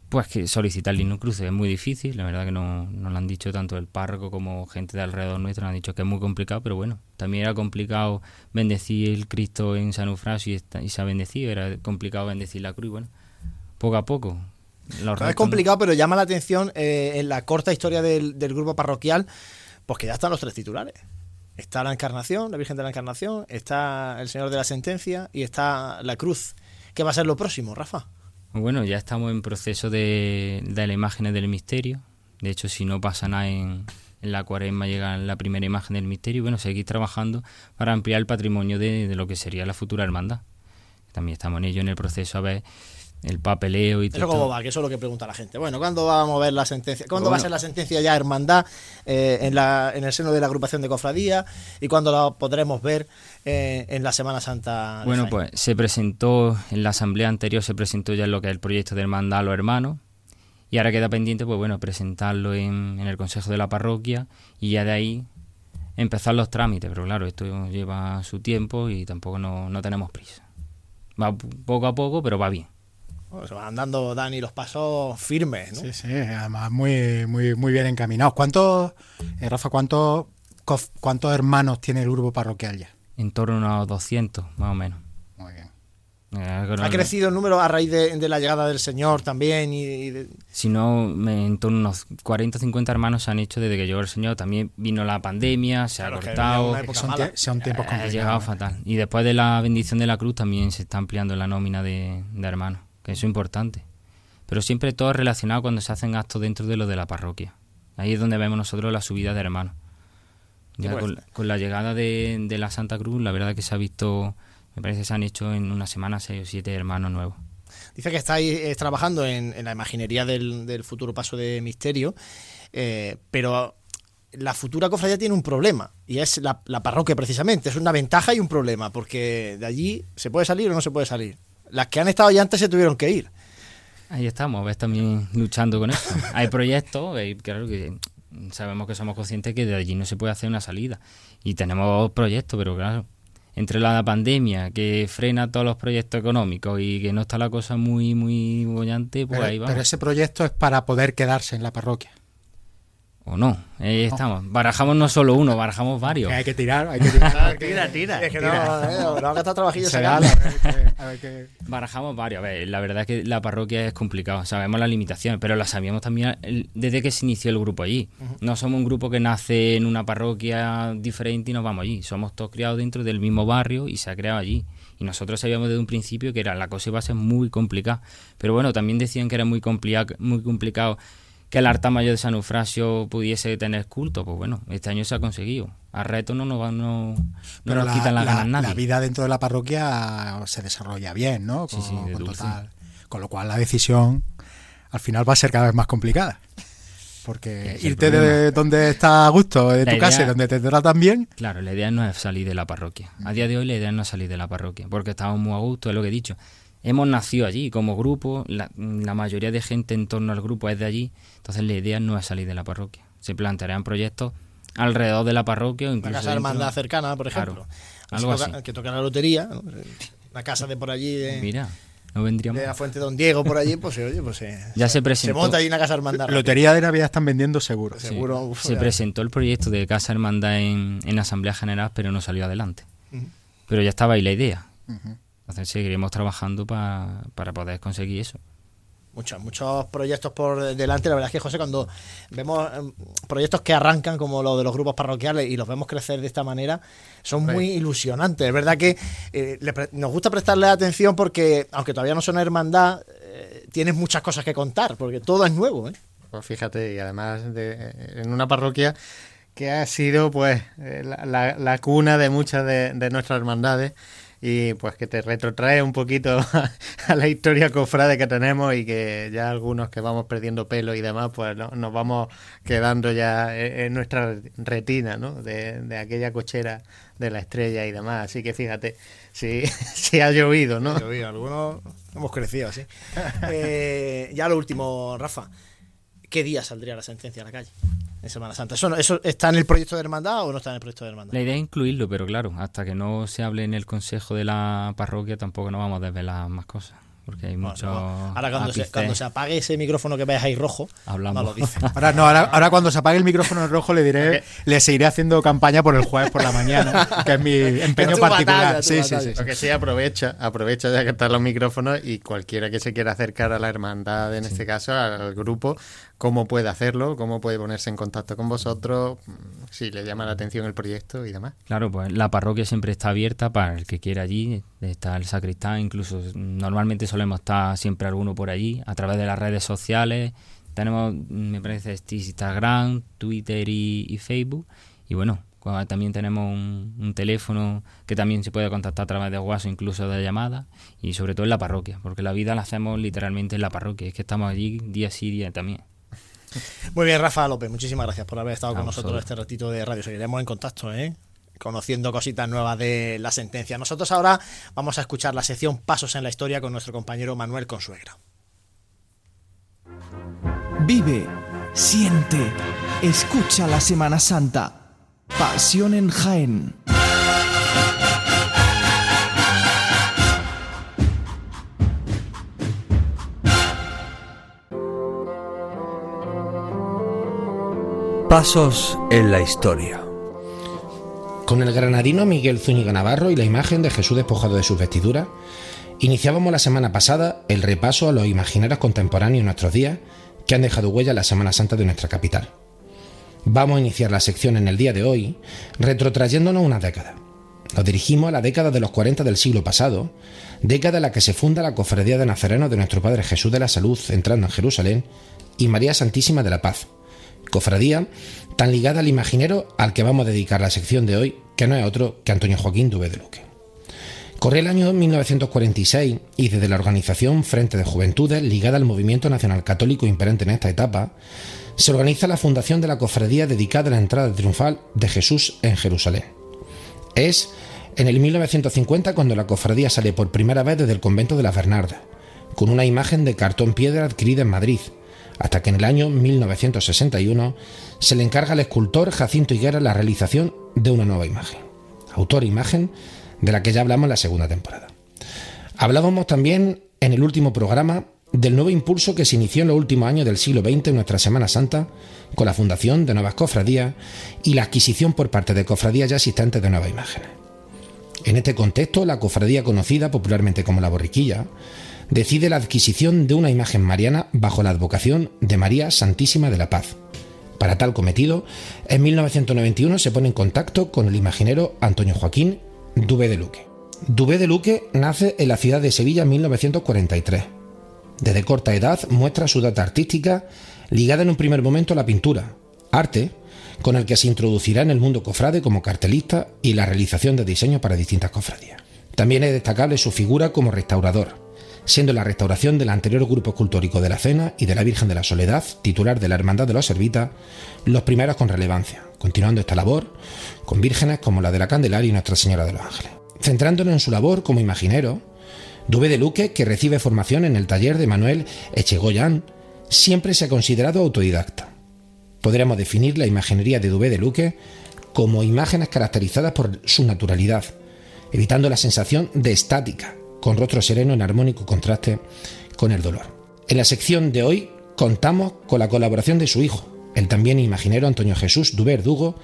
pues que solicitar Linux Cruz es muy difícil, la verdad que no, nos lo han dicho tanto el párroco como gente de alrededor nuestro, nos han dicho que es muy complicado, pero bueno, también era complicado bendecir el Cristo en San Eufrasio y, está- y se ha bendecido, era complicado bendecir la cruz, y bueno, poco a poco. No es complicado, pero llama la atención eh, en la corta historia del, del grupo parroquial, pues que ya están los tres titulares. Está la Encarnación, la Virgen de la Encarnación, está el Señor de la Sentencia y está la Cruz. ¿Qué va a ser lo próximo, Rafa? Bueno, ya estamos en proceso de, de las imágenes del misterio. De hecho, si no pasa nada en, en la cuaresma, llega la primera imagen del misterio. Bueno, seguir trabajando para ampliar el patrimonio de, de lo que sería la futura hermandad. También estamos en ello, en el proceso, a ver el papeleo y ¿Eso todo. cómo esto. va? Que eso es lo que pregunta la gente. Bueno, ¿cuándo vamos a ver la sentencia? ¿Cuándo Bueno. va a ser la sentencia ya hermandad eh, en, la, en el seno de la agrupación de cofradía? ¿Y cuándo la podremos ver eh, en la Semana Santa? Bueno, Jaén? pues se presentó en la asamblea anterior, se presentó ya lo que es el proyecto de hermandad a los hermanos. Y ahora queda pendiente, pues bueno, presentarlo en, en el consejo de la parroquia y ya de ahí empezar los trámites. Pero claro, esto lleva su tiempo y tampoco no, no tenemos prisa. Va poco a poco, pero va bien. Bueno, se van dando, Dani, los pasos firmes, ¿no? Sí, sí, además muy, muy, muy bien encaminados. ¿Cuántos, eh, Rafa, cuántos, cof- cuántos hermanos tiene el grupo parroquial ya? En torno a unos 200, más o menos. Muy bien. Eh, Ha el- crecido el número a raíz de, de la llegada del Señor también y, y de- Si no, me- en torno a unos 40 o 50 hermanos se han hecho desde que llegó el Señor. También vino la pandemia, se Claro, ha cortado. Son, tie- son tiempos Ha complicados. llegado fatal. Y después de la bendición de la cruz también se está ampliando la nómina de, de hermanos, que eso es importante. Pero siempre todo relacionado cuando se hacen actos dentro de lo de la parroquia. Ahí es donde vemos nosotros la subida de hermanos. Ya con, con la llegada de, de la Santa Cruz, la verdad que se ha visto, me parece que se han hecho en una semana seis o siete hermanos nuevos. Dice que estáis eh, trabajando en, en la imaginería del, del futuro paso de misterio, eh, pero la futura cofradía tiene un problema, y es la, la parroquia precisamente. Es una ventaja y un problema, porque de allí se puede salir o no se puede salir. Las que han estado ya antes se tuvieron que ir. Ahí estamos, ves también luchando con eso. Hay proyectos, y claro que sabemos que somos conscientes que de allí no se puede hacer una salida. Y tenemos proyectos, pero claro, entre la pandemia que frena todos los proyectos económicos y que no está la cosa muy, muy bollante, pues Pero, ahí vamos. pero ese proyecto es para poder quedarse en la parroquia. O no, ahí estamos. Barajamos no solo uno, barajamos varios. Que hay que tirar, hay que tirar. Tira, tira. Es que no, eh, no, han gastado trabajillo Será sacando. A ver qué- Barajamos varios. A ver, la verdad es que la parroquia es complicado. Sabemos las limitaciones, pero las sabíamos también desde que se inició el grupo allí. No somos un grupo que nace en una parroquia diferente y nos vamos allí. Somos todos criados dentro del mismo barrio y se ha creado allí. Y nosotros sabíamos desde un principio que era la cosa iba a ser muy complicada. Pero bueno, también decían que era muy, complica- muy complicado que el altar mayor de San Eufrasio pudiese tener culto. Pues bueno, este año se ha conseguido. A reto no no, no Pero nos la, quitan las la- ganas nadie. la vida dentro de la parroquia se desarrolla bien, ¿no? Sí, Con, sí, de con total- con lo cual la decisión al final va a ser cada vez más complicada. porque irte de donde está a gusto, de La tu casa, idea- donde te tratan bien, Claro, la idea no es salir de la parroquia. A día de hoy la idea no es salir de la parroquia, porque estamos muy a gusto, es lo que he dicho. Hemos nacido allí como grupo, la, la mayoría de gente en torno al grupo es de allí, entonces la idea no es salir de la parroquia. Se plantearán proyectos alrededor de la parroquia o Una incluso casa de dentro. hermandad cercana, por ejemplo. Claro, algo toca- así. Que toca la lotería, ¿no? la casa de por allí, de, Mira, no vendría de la Fuente Don Diego, por allí, pues oye, pues se, Ya se se presentó. monta ahí una casa hermandad. lotería de Navidad están vendiendo seguro. Sí. seguro, uf, se ya. presentó el proyecto de Casa Hermandad en, en Asamblea General, pero no salió adelante. Pero ya estaba ahí la idea. Ujú. Entonces seguiremos trabajando pa- para poder conseguir eso. Muchos, muchos proyectos por delante. La verdad es que, José, cuando vemos em, proyectos que arrancan como los de los grupos parroquiales y los vemos crecer de esta manera, son muy ilusionantes. Es verdad que eh, le nos gusta prestarle atención porque, aunque todavía no son hermandad, eh, tienes muchas cosas que contar, porque todo es nuevo. ¿eh? Pues fíjate, y además de, en una parroquia que ha sido pues la, la- la cuna de muchas de, de nuestras hermandades y pues que te retrotrae un poquito a, la historia cofrade que tenemos y que ya algunos que vamos perdiendo pelo y demás pues no- nos vamos quedando ya en, en nuestra retina ¿no? de, aquella cochera de la estrella y demás. Así que fíjate, si, si ha llovido, ¿no? Pero, oye, algunos hemos crecido así. Eh, ya lo último, Rafa. ¿Qué día saldría la sentencia a la calle en Semana Santa? ¿Eso, no- ¿Eso está en el proyecto de hermandad o no está en el proyecto de hermandad? La idea es incluirlo, pero claro, hasta que no se hable en el consejo de la parroquia tampoco nos vamos a desvelar más cosas. Porque hay Bueno, muchos. no. Ahora cuando se, cuando se apague ese micrófono que veas ahí rojo, Hablamos. no lo dice. Ahora no, ahora, ahora cuando se apague el micrófono en rojo le diré, le seguiré haciendo campaña por el jueves por la mañana, que es mi empeño Es particular. batalla, sí, sí, sí, sí. Lo que sí, aprovecha, aprovecha ya que están los micrófonos y cualquiera que se quiera acercar a la hermandad, en este caso, al grupo, cómo puede hacerlo, cómo puede ponerse en contacto con vosotros, mm, si le llama la atención el proyecto y demás. Claro, pues la parroquia siempre está abierta para el que quiera allí. Está el sacristán, incluso normalmente solemos estar siempre alguno por allí, a través de las redes sociales. Tenemos, me parece, este Instagram, Twitter y, Facebook. Y bueno, también tenemos un, un teléfono que también se puede contactar a través de WhatsApp, incluso de llamada. Y sobre todo en la parroquia, porque la vida la hacemos literalmente en la parroquia. Es que estamos allí día sí, día también. Muy bien, Rafa López, muchísimas gracias por haber estado A con nosotros este ratito de radio. Seguiremos en contacto, ¿eh? conociendo cositas nuevas de la sentencia. Nosotros ahora vamos a escuchar la sección Pasos en la Historia con nuestro compañero Manuel Consuegra. Vive, siente, escucha la Semana Santa. Pasión en Jaén. Pasos en la historia. Con el granadino Miguel Zúñiga Navarro y la imagen de Jesús despojado de sus vestiduras, iniciábamos la semana pasada el repaso a los imaginarios contemporáneos en nuestros días que han dejado huella en la Semana Santa de nuestra capital. Vamos a iniciar la sección en el día de hoy retrotrayéndonos una década. Nos dirigimos a la década de los 40 del siglo pasado, década en la que se funda la Cofradía de Nazarenos de nuestro Padre Jesús de la Salud entrando en Jerusalén y María Santísima de la Paz, cofradía tan ligada al imaginero al que vamos a dedicar la sección de hoy, que no es otro que Antonio Joaquín Dubé de Luque. Corría el año 1946 y desde la organización Frente de Juventudes, ligada al movimiento nacional católico imperante en esta etapa, se organiza la fundación de la cofradía dedicada a la entrada triunfal de Jesús en Jerusalén. Es en el 1950 cuando la cofradía sale por primera vez desde el convento de las Bernardas, con una imagen de cartón piedra adquirida en Madrid, hasta que en el año 1961 se le encarga al escultor Jacinto Higuera la realización de una nueva imagen, autor e imagen de la que ya hablamos en la segunda temporada. Hablábamos también en el último programa del nuevo impulso que se inició en los últimos años del siglo XX en nuestra Semana Santa, con la fundación de nuevas cofradías y la adquisición por parte de cofradías ya existentes de nuevas imágenes. En este contexto, la cofradía conocida popularmente como la Borriquilla decide la adquisición de una imagen mariana bajo la advocación de María Santísima de la Paz. Para tal cometido, en 1991 se pone en contacto con el imaginero Antonio Joaquín Dubé de Luque. Dubé de Luque nace en la ciudad de Sevilla en 1943. Desde corta edad muestra su data artística ligada en un primer momento a la pintura, arte con el que se introducirá en el mundo cofrade como cartelista y la realización de diseños para distintas cofradías. También es destacable su figura como restaurador, siendo la restauración del anterior grupo escultórico de la Cena y de la Virgen de la Soledad, titular de la Hermandad de los Servitas, los primeros con relevancia, continuando esta labor con vírgenes como la de la Candelaria y Nuestra Señora de los Ángeles. Centrándonos en su labor como imaginero, Dubé de Luque, que recibe formación en el taller de Manuel Echegoyan, siempre se ha considerado autodidacta. Podríamos definir la imaginería de Dubé de Luque como imágenes caracterizadas por su naturalidad, evitando la sensación de estática, con rostro sereno en armónico contraste con el dolor. En la sección de hoy contamos con la colaboración de su hijo, el también imaginero Antonio Jesús Dubé Dugo,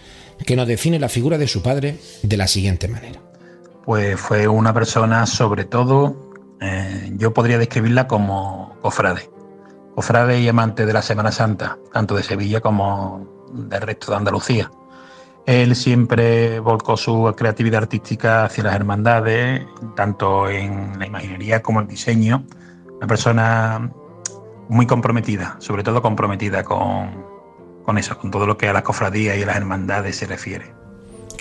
que nos define la figura de su padre de la siguiente manera. Pues fue una persona, sobre todo, eh, yo podría describirla como cofrade. Cofrade y amante de la Semana Santa, tanto de Sevilla como del resto de Andalucía. Él siempre volcó su creatividad artística hacia las hermandades, tanto en la imaginería como el diseño. Una persona muy comprometida, sobre todo comprometida con, eso, con todo lo que a las cofradías y a las hermandades se refiere.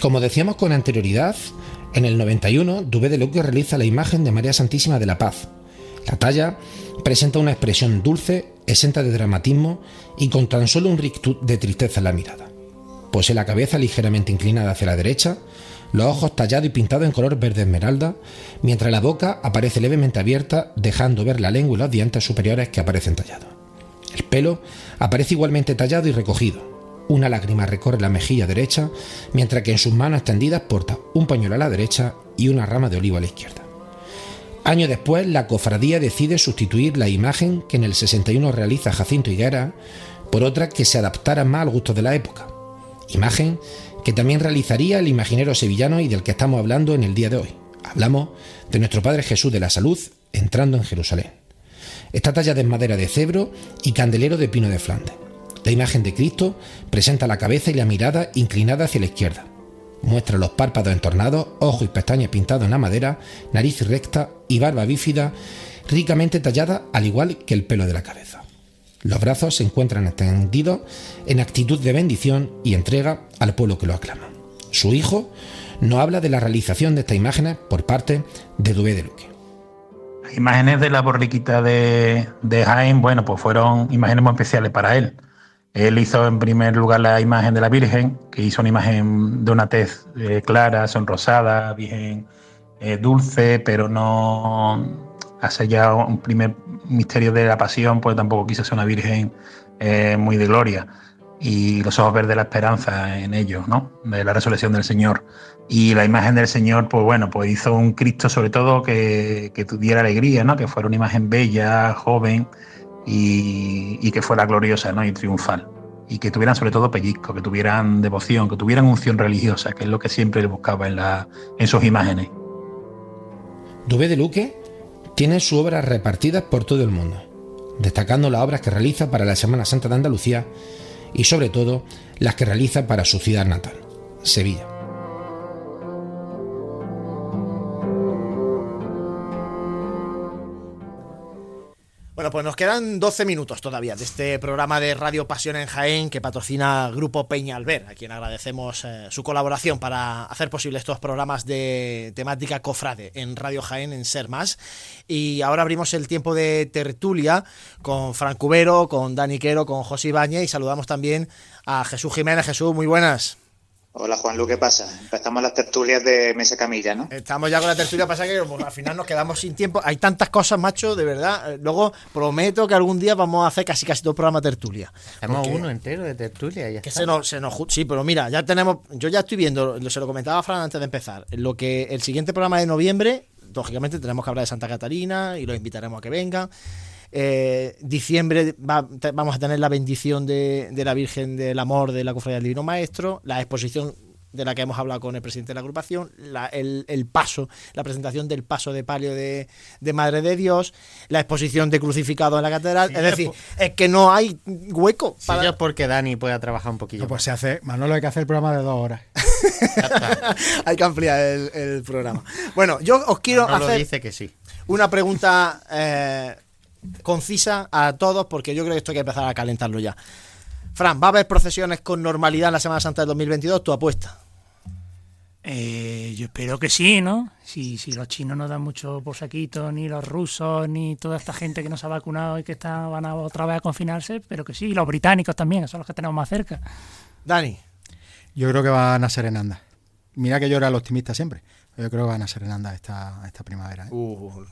Como decíamos con anterioridad, en el 91 Dubé de Luque realiza la imagen de María Santísima de la Paz. La talla presenta una expresión dulce, exenta de dramatismo y con tan solo un rictus de tristeza en la mirada. Posee la cabeza ligeramente inclinada hacia la derecha, los ojos tallados y pintados en color verde esmeralda, mientras la boca aparece levemente abierta, dejando ver la lengua y los dientes superiores que aparecen tallados. El pelo aparece igualmente tallado y recogido. Una lágrima recorre la mejilla derecha, mientras que en sus manos extendidas porta un pañuelo a la derecha y una rama de olivo a la izquierda. Años después, la cofradía decide sustituir la imagen que en el 61 realiza Jacinto Higuera por otra que se adaptara más al gusto de la época, imagen que también realizaría el imaginero sevillano y del que estamos hablando en el día de hoy. Hablamos de nuestro Padre Jesús de la Salud entrando en Jerusalén. Está tallada en madera de cebro y candelero de pino de Flandes. La imagen de Cristo presenta la cabeza y la mirada inclinada hacia la izquierda. Muestra los párpados entornados, ojos y pestañas pintados en la madera, nariz recta y barba bífida, ricamente tallada al igual que el pelo de la cabeza. Los brazos se encuentran extendidos en actitud de bendición y entrega al pueblo que lo aclama. Su hijo nos habla de la realización de estas imágenes por parte de Dubé de Luque. Las imágenes de la borriquita de, de Jaén, bueno, pues fueron imágenes muy especiales para él. Él hizo en primer lugar la imagen de la Virgen, que hizo una imagen de una tez eh, clara, sonrosada, bien eh, dulce, pero no hace ya un primer misterio de la pasión, pues tampoco quiso ser una virgen eh, muy de gloria. Y los ojos verdes de la esperanza en ellos, ¿no? De la resurrección del Señor. Y la imagen del Señor, pues bueno, pues hizo un Cristo sobre todo que, que tuviera alegría, ¿no? Que fuera una imagen bella, joven y, y que fuera gloriosa, ¿no? Y triunfal. Y que tuvieran sobre todo pellizco, que tuvieran devoción, que tuvieran unción religiosa, que es lo que siempre le buscaba en, la, en sus imágenes. Dubé de Luque tiene sus obras repartidas por todo el mundo, destacando las obras que realiza para la Semana Santa de Andalucía y sobre todo las que realiza para su ciudad natal, Sevilla. Bueno, pues nos quedan 12 minutos todavía de este programa de Radio Pasión en Jaén que patrocina Grupo Peña Alber, a quien agradecemos eh, su colaboración para hacer posible estos programas de temática cofrade en Radio Jaén en Ser Más. Y ahora abrimos el tiempo de tertulia con Fran Cubero, con Dani Quero, con José Ibañez y saludamos también a Jesús Jiménez. Jesús, muy buenas. Hola Juan Lu, ¿qué pasa? Empezamos las tertulias de Mesa Camilla, ¿no? Estamos ya con la tertulia, pasa que pues, al final nos quedamos sin tiempo. Hay tantas cosas, macho, de verdad. Luego prometo que algún día vamos a hacer casi casi dos programas de tertulia. Hacemos uno entero de tertulia. y Ya que está. se nos, se nos sí, pero mira, ya tenemos, yo ya estoy viendo, lo- se lo comentaba a Fran antes de empezar, lo que el siguiente programa de noviembre, lógicamente tenemos que hablar de Santa Catarina y los invitaremos a que vengan. Eh, diciembre va- vamos a tener la bendición de, de la Virgen del Amor de la Cofradía del Divino Maestro, la exposición de la que hemos hablado con el presidente de la agrupación, la- el, el paso, la presentación del paso de palio de, de Madre de Dios, la exposición de crucificado en la catedral. Sí, es decir, es que no hay hueco Sí, para, ya es porque Dani pueda trabajar un poquillo. No, pues se hace, Manolo, hay que hacer el programa de dos horas. Hay que ampliar el, el programa. Bueno, yo os quiero Manolo hacer dice que sí. una pregunta eh, concisa a todos, porque yo creo que esto hay que empezar a calentarlo ya. Fran, ¿va a haber procesiones con normalidad en la Semana Santa del 2022? Tu apuesta. Eh, yo espero que sí, ¿no? Si, si los chinos no dan mucho por saquito, ni los rusos, ni toda esta gente que no se ha vacunado y que está, van a otra vez a confinarse, pero que sí, y los británicos también, que son los que tenemos más cerca. Dani. Yo creo que van a ser en anda. Mira que yo era el optimista siempre. Yo creo que van a ser en anda esta, esta primavera. ¿eh? Uh,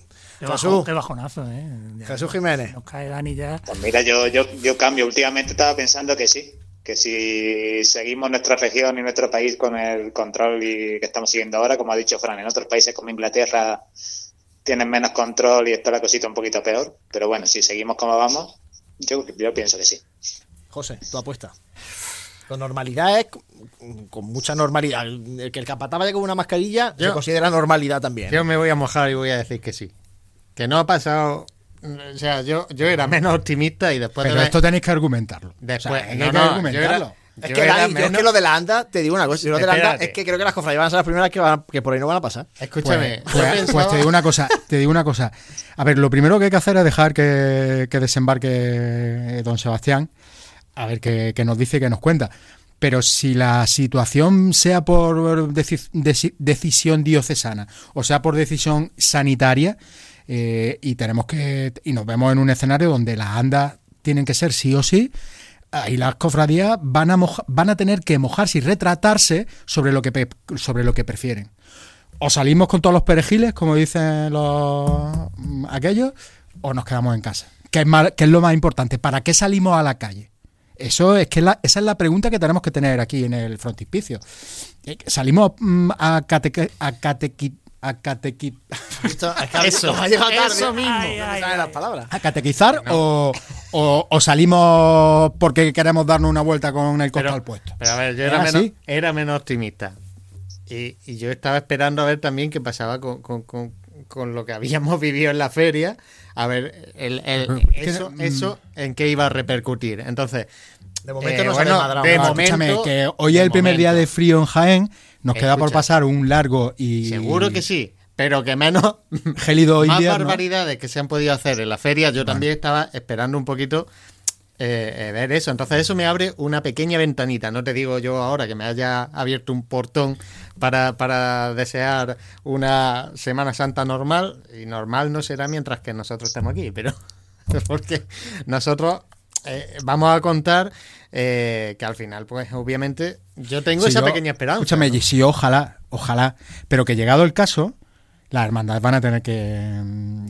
Qué, Jesús. bajo- qué bajonazo, ¿eh? Ya Jesús Jiménez. Nos cae Dani ya. Pues mira, yo, yo, yo cambio. Últimamente estaba pensando que sí, que si seguimos nuestra región y nuestro país con el control y que estamos siguiendo ahora, como ha dicho Fran, en otros países como Inglaterra tienen menos control y está la cosita un poquito peor. Pero bueno, si seguimos como vamos, yo, yo pienso que sí. José, tu apuesta. Con normalidad es con- mucha normalidad. El que el capataz vaya con una mascarilla se Yo- considera normalidad también. Yo me voy a mojar y voy a decir que sí. Que no ha pasado. O sea, yo, yo era menos optimista y después Pero de esto tenéis que argumentarlo. Después, O sea, hay no, que no, yo argumentarlo. era- Es que, era Dani, yo es menos- que lo de la ANDA, te digo una cosa. Yo lo de la ANDA es que creo que las cofradías van a ser las primeras que, van, que por ahí no van a pasar. Escúchame, Pues, pues- pensaba- pues te digo una cosa, te digo una cosa. A ver, lo primero que hay que hacer es dejar que, que desembarque eh, don Sebastián, a ver qué, qué nos dice, qué nos cuenta. Pero si la situación sea por deci- deci- decisión diocesana o sea por decisión sanitaria, eh, y tenemos que y nos vemos en un escenario donde las andas tienen que ser sí o sí, ahí las cofradías van a moja- van a tener que mojarse y retratarse sobre lo que sobre lo que prefieren o salimos con todos los perejiles, como dicen los mm, aquellos, o nos quedamos en casa. ¿Qué es, más- qué es lo más importante? ¿Para qué salimos a la calle? Eso es que esa es la pregunta que tenemos que tener aquí en el frontispicio. Eh, ¿Salimos mm, a cateque, a a catequi- Esto, es que Eso, eso mismo. Ay, las palabras. a catequizar o, o- o salimos porque queremos darnos una vuelta con el costal Pero- puesto? Pero a ver, yo ¿Es era menos, era menos optimista. Y, y yo estaba esperando a ver también qué pasaba con, con- con- con lo que habíamos vivido en la feria. A ver, el, el- Es que, eso, mm, eso en qué iba a repercutir. Entonces, De momento eh, no se ha bueno, desmadrado. de momento, escúchame, que hoy es el primer día de frío en Jaén, nos queda por pasar un largo y Seguro que sí, pero que menos gélido más invierno. barbaridades que se han podido hacer en la feria. Yo también estaba esperando un poquito eh, eh, ver eso. Entonces eso me abre una pequeña ventanita. No te digo yo ahora que me haya abierto un portón para, para desear una Semana Santa normal. Y normal no será mientras que nosotros estemos aquí, pero porque nosotros eh, vamos a contar eh, que al final, pues obviamente, yo tengo esa yo- pequeña esperanza. Escúchame, ¿no? sí, ojalá, ojalá. Pero que llegado el caso, las hermandades van a tener que,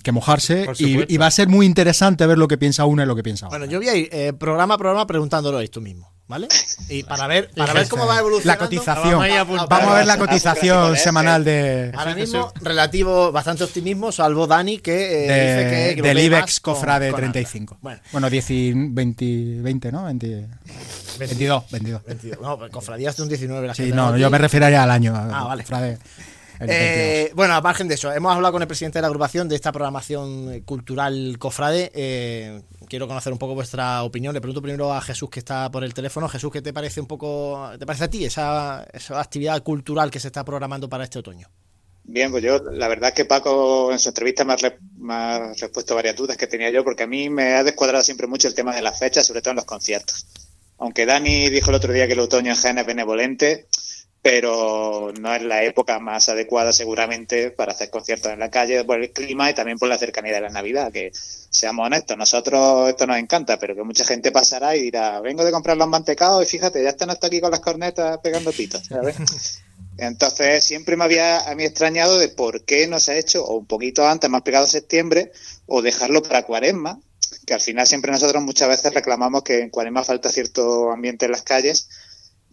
que mojarse y, va a ser muy interesante ver lo que piensa uno y lo que piensa otro. Bueno, yo voy a ir eh, programa a programa preguntándolo esto mismo, ¿vale? Y para ver, para ver cómo va La evolucionando. cotización. Vamos a ir apuntando. Vamos a ver la cotización semanal de, Ahora mismo, relativo, bastante optimismo, salvo Dani, que eh, de- dice que, del IBEX Cofrade con 35. Bueno. Bueno, 10 y 20, 20, ¿no? 20 22, 22. 22. No, pues cofradías de un 19 las Sí, no, aquí. yo me refería al año. Ah, vale. Cofrade, el 22. Eh, bueno, a margen de eso, hemos hablado con el presidente de la agrupación de esta programación cultural Cofrade. Eh, quiero conocer un poco vuestra opinión. Le pregunto primero a Jesús que está por el teléfono. Jesús, ¿qué te parece un poco, te parece a ti esa, esa actividad cultural que se está programando para este otoño? Bien, pues yo, la verdad es que Paco en su entrevista me ha, re- respuesto varias dudas que tenía yo, porque a mí me ha descuadrado siempre mucho el tema de las fechas, sobre todo en los conciertos. Aunque Dani dijo el otro día que el otoño en Jaén es benevolente, pero no es la época más adecuada seguramente para hacer conciertos en la calle por el clima y también por la cercanía de la Navidad, que seamos honestos, nosotros esto nos encanta, pero que mucha gente pasará y dirá, vengo de comprar los mantecados y fíjate, ya están hasta aquí con las cornetas pegando pitos, ¿sabes? Entonces siempre me había a mí extrañado de por qué no se ha hecho, o un poquito antes, más pegado a septiembre, o dejarlo para cuaresma, que al final siempre nosotros muchas veces reclamamos que en cuaresma falta cierto ambiente en las calles,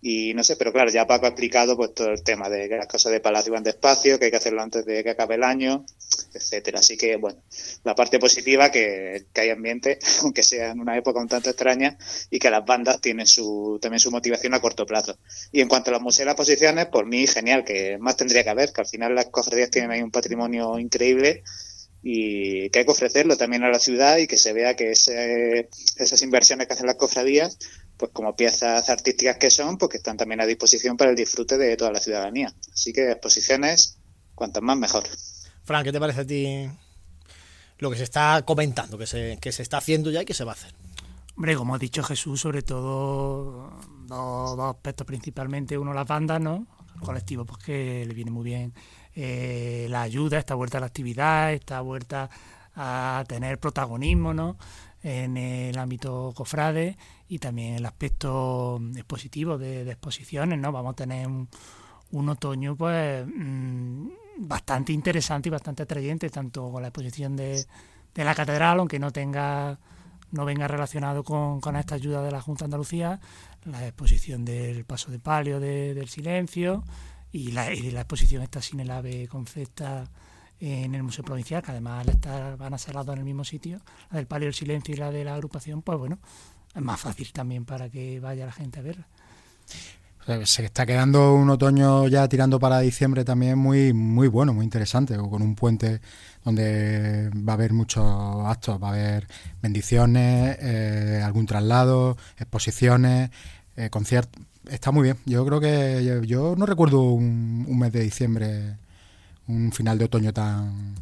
y no sé, pero claro, ya Paco ha explicado pues todo el tema de que las cosas de Palacio van despacio, que hay que hacerlo antes de que acabe el año, etcétera. Así que bueno, la parte positiva que, que hay ambiente, aunque sea en una época un tanto extraña, y que las bandas tienen su, también su motivación a corto plazo. Y en cuanto a los museos y las posiciones, por mí genial, que más tendría que haber, que al final las cofradías tienen ahí un patrimonio increíble y que hay que ofrecerlo también a la ciudad y que se vea que ese, esas inversiones que hacen las cofradías, pues como piezas artísticas que son, pues que están también a disposición para el disfrute de toda la ciudadanía. Así que exposiciones, cuantas más mejor. Fran, ¿qué te parece a ti lo que se está comentando, que se, que se está haciendo ya y que se va a hacer? Hombre, como ha dicho Jesús, sobre todo dos, dos aspectos principalmente. Uno, las bandas, ¿no? colectivo pues que le viene muy bien eh, la ayuda, esta vuelta a la actividad, esta vuelta a tener protagonismo ¿no? en el ámbito cofrade y también el aspecto expositivo de, exposiciones. ¿no? Vamos a tener un, otoño pues mm, bastante interesante y bastante atrayente, tanto con la exposición de, de la catedral, aunque no tenga no venga relacionado con, con, esta ayuda de la Junta de Andalucía, la exposición del paso de palio del silencio y la, y la exposición esta sin el ave concepta en el Museo Provincial, que además van a ser las dos en el mismo sitio, la del palio del silencio y la de la agrupación, pues bueno, es más fácil también para que vaya la gente a verla. Se está quedando un otoño ya tirando para diciembre también muy, muy bueno, muy interesante, con un puente donde va a haber muchos actos, va a haber bendiciones, eh, algún traslado, exposiciones, eh, conciertos. Está muy bien. Yo creo que yo, no recuerdo un, mes de diciembre, un final de otoño tan,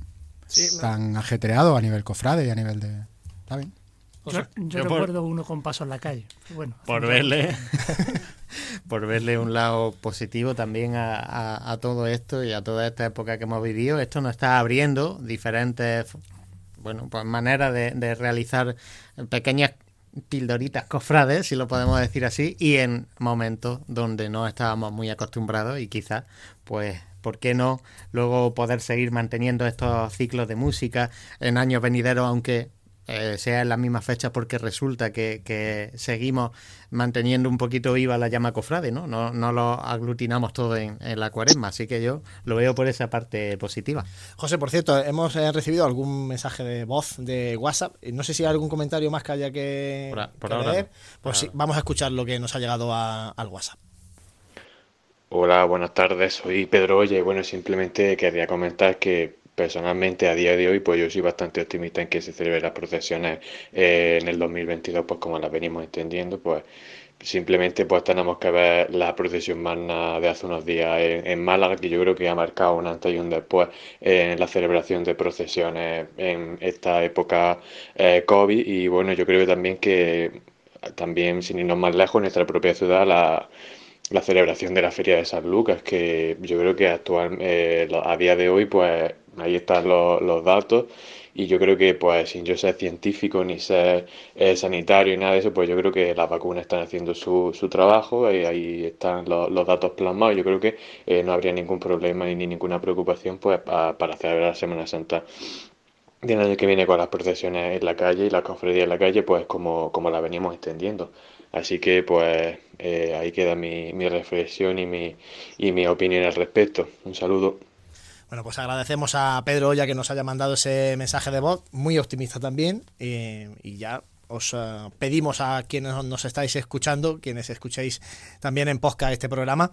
tan ajetreado a nivel cofrade y a nivel de... Está bien. Yo, recuerdo uno con paso en la calle. Bueno, por verle, por verle un lado positivo también a, todo esto y a toda esta época que hemos vivido. Esto nos está abriendo diferentes bueno, pues maneras de, realizar pequeñas pildoritas cofrades, si lo podemos decir así, y en momentos donde no estábamos muy acostumbrados y quizás, pues, ¿por qué no luego poder seguir manteniendo estos ciclos de música en años venideros, aunque eh, sea en la misma fecha porque resulta que, seguimos manteniendo un poquito viva la llama cofrade, ¿no? No, no lo aglutinamos todo en, la cuaresma, así que yo lo veo por esa parte positiva. José, por cierto, hemos eh, recibido algún mensaje de voz de WhatsApp, no sé si hay algún comentario más que haya que, leer, pues sí, vamos a escuchar lo que nos ha llegado al WhatsApp. Hola, buenas tardes, soy Pedro Oye y bueno, simplemente quería comentar que personalmente a día de hoy pues yo soy bastante optimista en que se celebren las procesiones eh, en el 2022 pues como las venimos entendiendo pues simplemente pues tenemos que ver la procesión magna de hace unos días en, Málaga que yo creo que ha marcado un antes y un después en la celebración de procesiones en esta época eh, COVID. Y bueno yo creo también que también sin irnos más lejos en nuestra propia ciudad la la celebración de la Feria de San Lucas, que yo creo que actual, eh, a día de hoy pues ahí están los, datos y yo creo que pues sin yo ser científico ni ser eh, sanitario y nada de eso, pues yo creo que las vacunas están haciendo su, su trabajo y ahí están los, datos plasmados. Yo creo que eh, no habría ningún problema ni, ninguna preocupación pues para celebrar Semana Santa del año que viene con las procesiones en la calle y la cofradía en la calle, pues como, como la venimos extendiendo. Así que pues eh, ahí queda mi, mi reflexión y mi, y mi opinión al respecto. Un saludo. Bueno, pues agradecemos a Pedro Olla que nos haya mandado ese mensaje de voz, muy optimista también, y ya os eh, pedimos a quienes nos estáis escuchando, quienes escuchéis también en podcast este programa,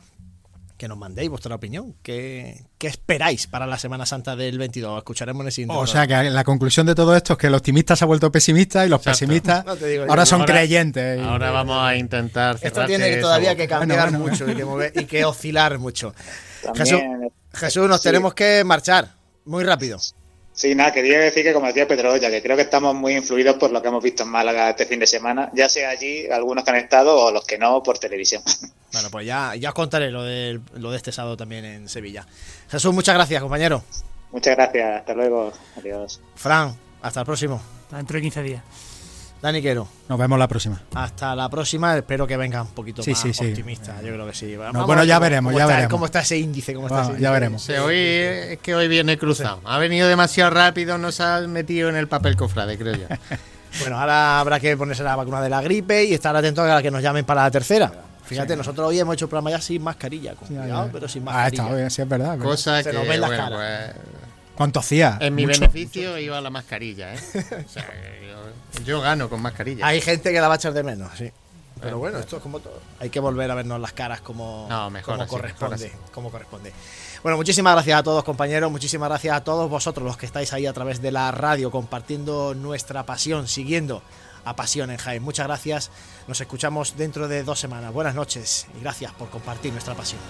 que nos mandéis vuestra opinión. ¿Qué, esperáis para la Semana Santa del 22? Escucharemos en el siguiente. O sea, que la conclusión de todo esto es que el optimista se ha vuelto pesimista y los pesimistas ahora son creyentes. Ahora vamos a intentar. Esto tiene que todavía que cambiar mucho Y, que y que oscilar mucho. Jesús, Jesús, nos tenemos que marchar muy rápido. Sí, nada, quería decir que, como decía Pedro Olla, que creo que estamos muy influidos por lo que hemos visto en Málaga este fin de semana, ya sea allí, algunos que han estado o los que no por televisión. Bueno, pues ya, ya os contaré lo de, lo de este sábado también en Sevilla. Jesús, muchas gracias, compañero. Muchas gracias, hasta luego, adiós. Fran, hasta el próximo. Hasta dentro de 15 días. Dani Quero. Nos vemos la próxima. Hasta la próxima. Espero que venga un poquito más optimista. Yo creo que sí. bueno, ya veremos, ya veremos. ¿Cómo está ese índice? ¿Cómo está ese ya veremos. hoy es que hoy viene cruzado. Ha venido demasiado rápido, nos ha metido en el papel cofrade, creo yo. bueno, ahora habrá que ponerse la vacuna de la gripe y estar atento a que nos llamen para la tercera. Fíjate, nosotros hoy hemos hecho el programa ya sin mascarilla, con cuidado, pero sin ah, mascarilla. Ah, está bien, sí es verdad. Cosa Se que, nos ven las caras. Pues, ¿Cuánto hacía? En mi beneficio iba la mascarilla, ¿eh? o sea, yo gano con mascarilla. Hay gente que la va a echar de menos, sí. Pero bueno, esto es como todo. Hay que volver a vernos las caras como, corresponde, como corresponde. Bueno, muchísimas gracias a todos, compañeros. Muchísimas gracias a todos vosotros los que estáis ahí a través de la radio compartiendo nuestra pasión, siguiendo a Pasión en Jaén. Muchas gracias. Nos escuchamos dentro de dos semanas. Buenas noches y gracias por compartir nuestra pasión.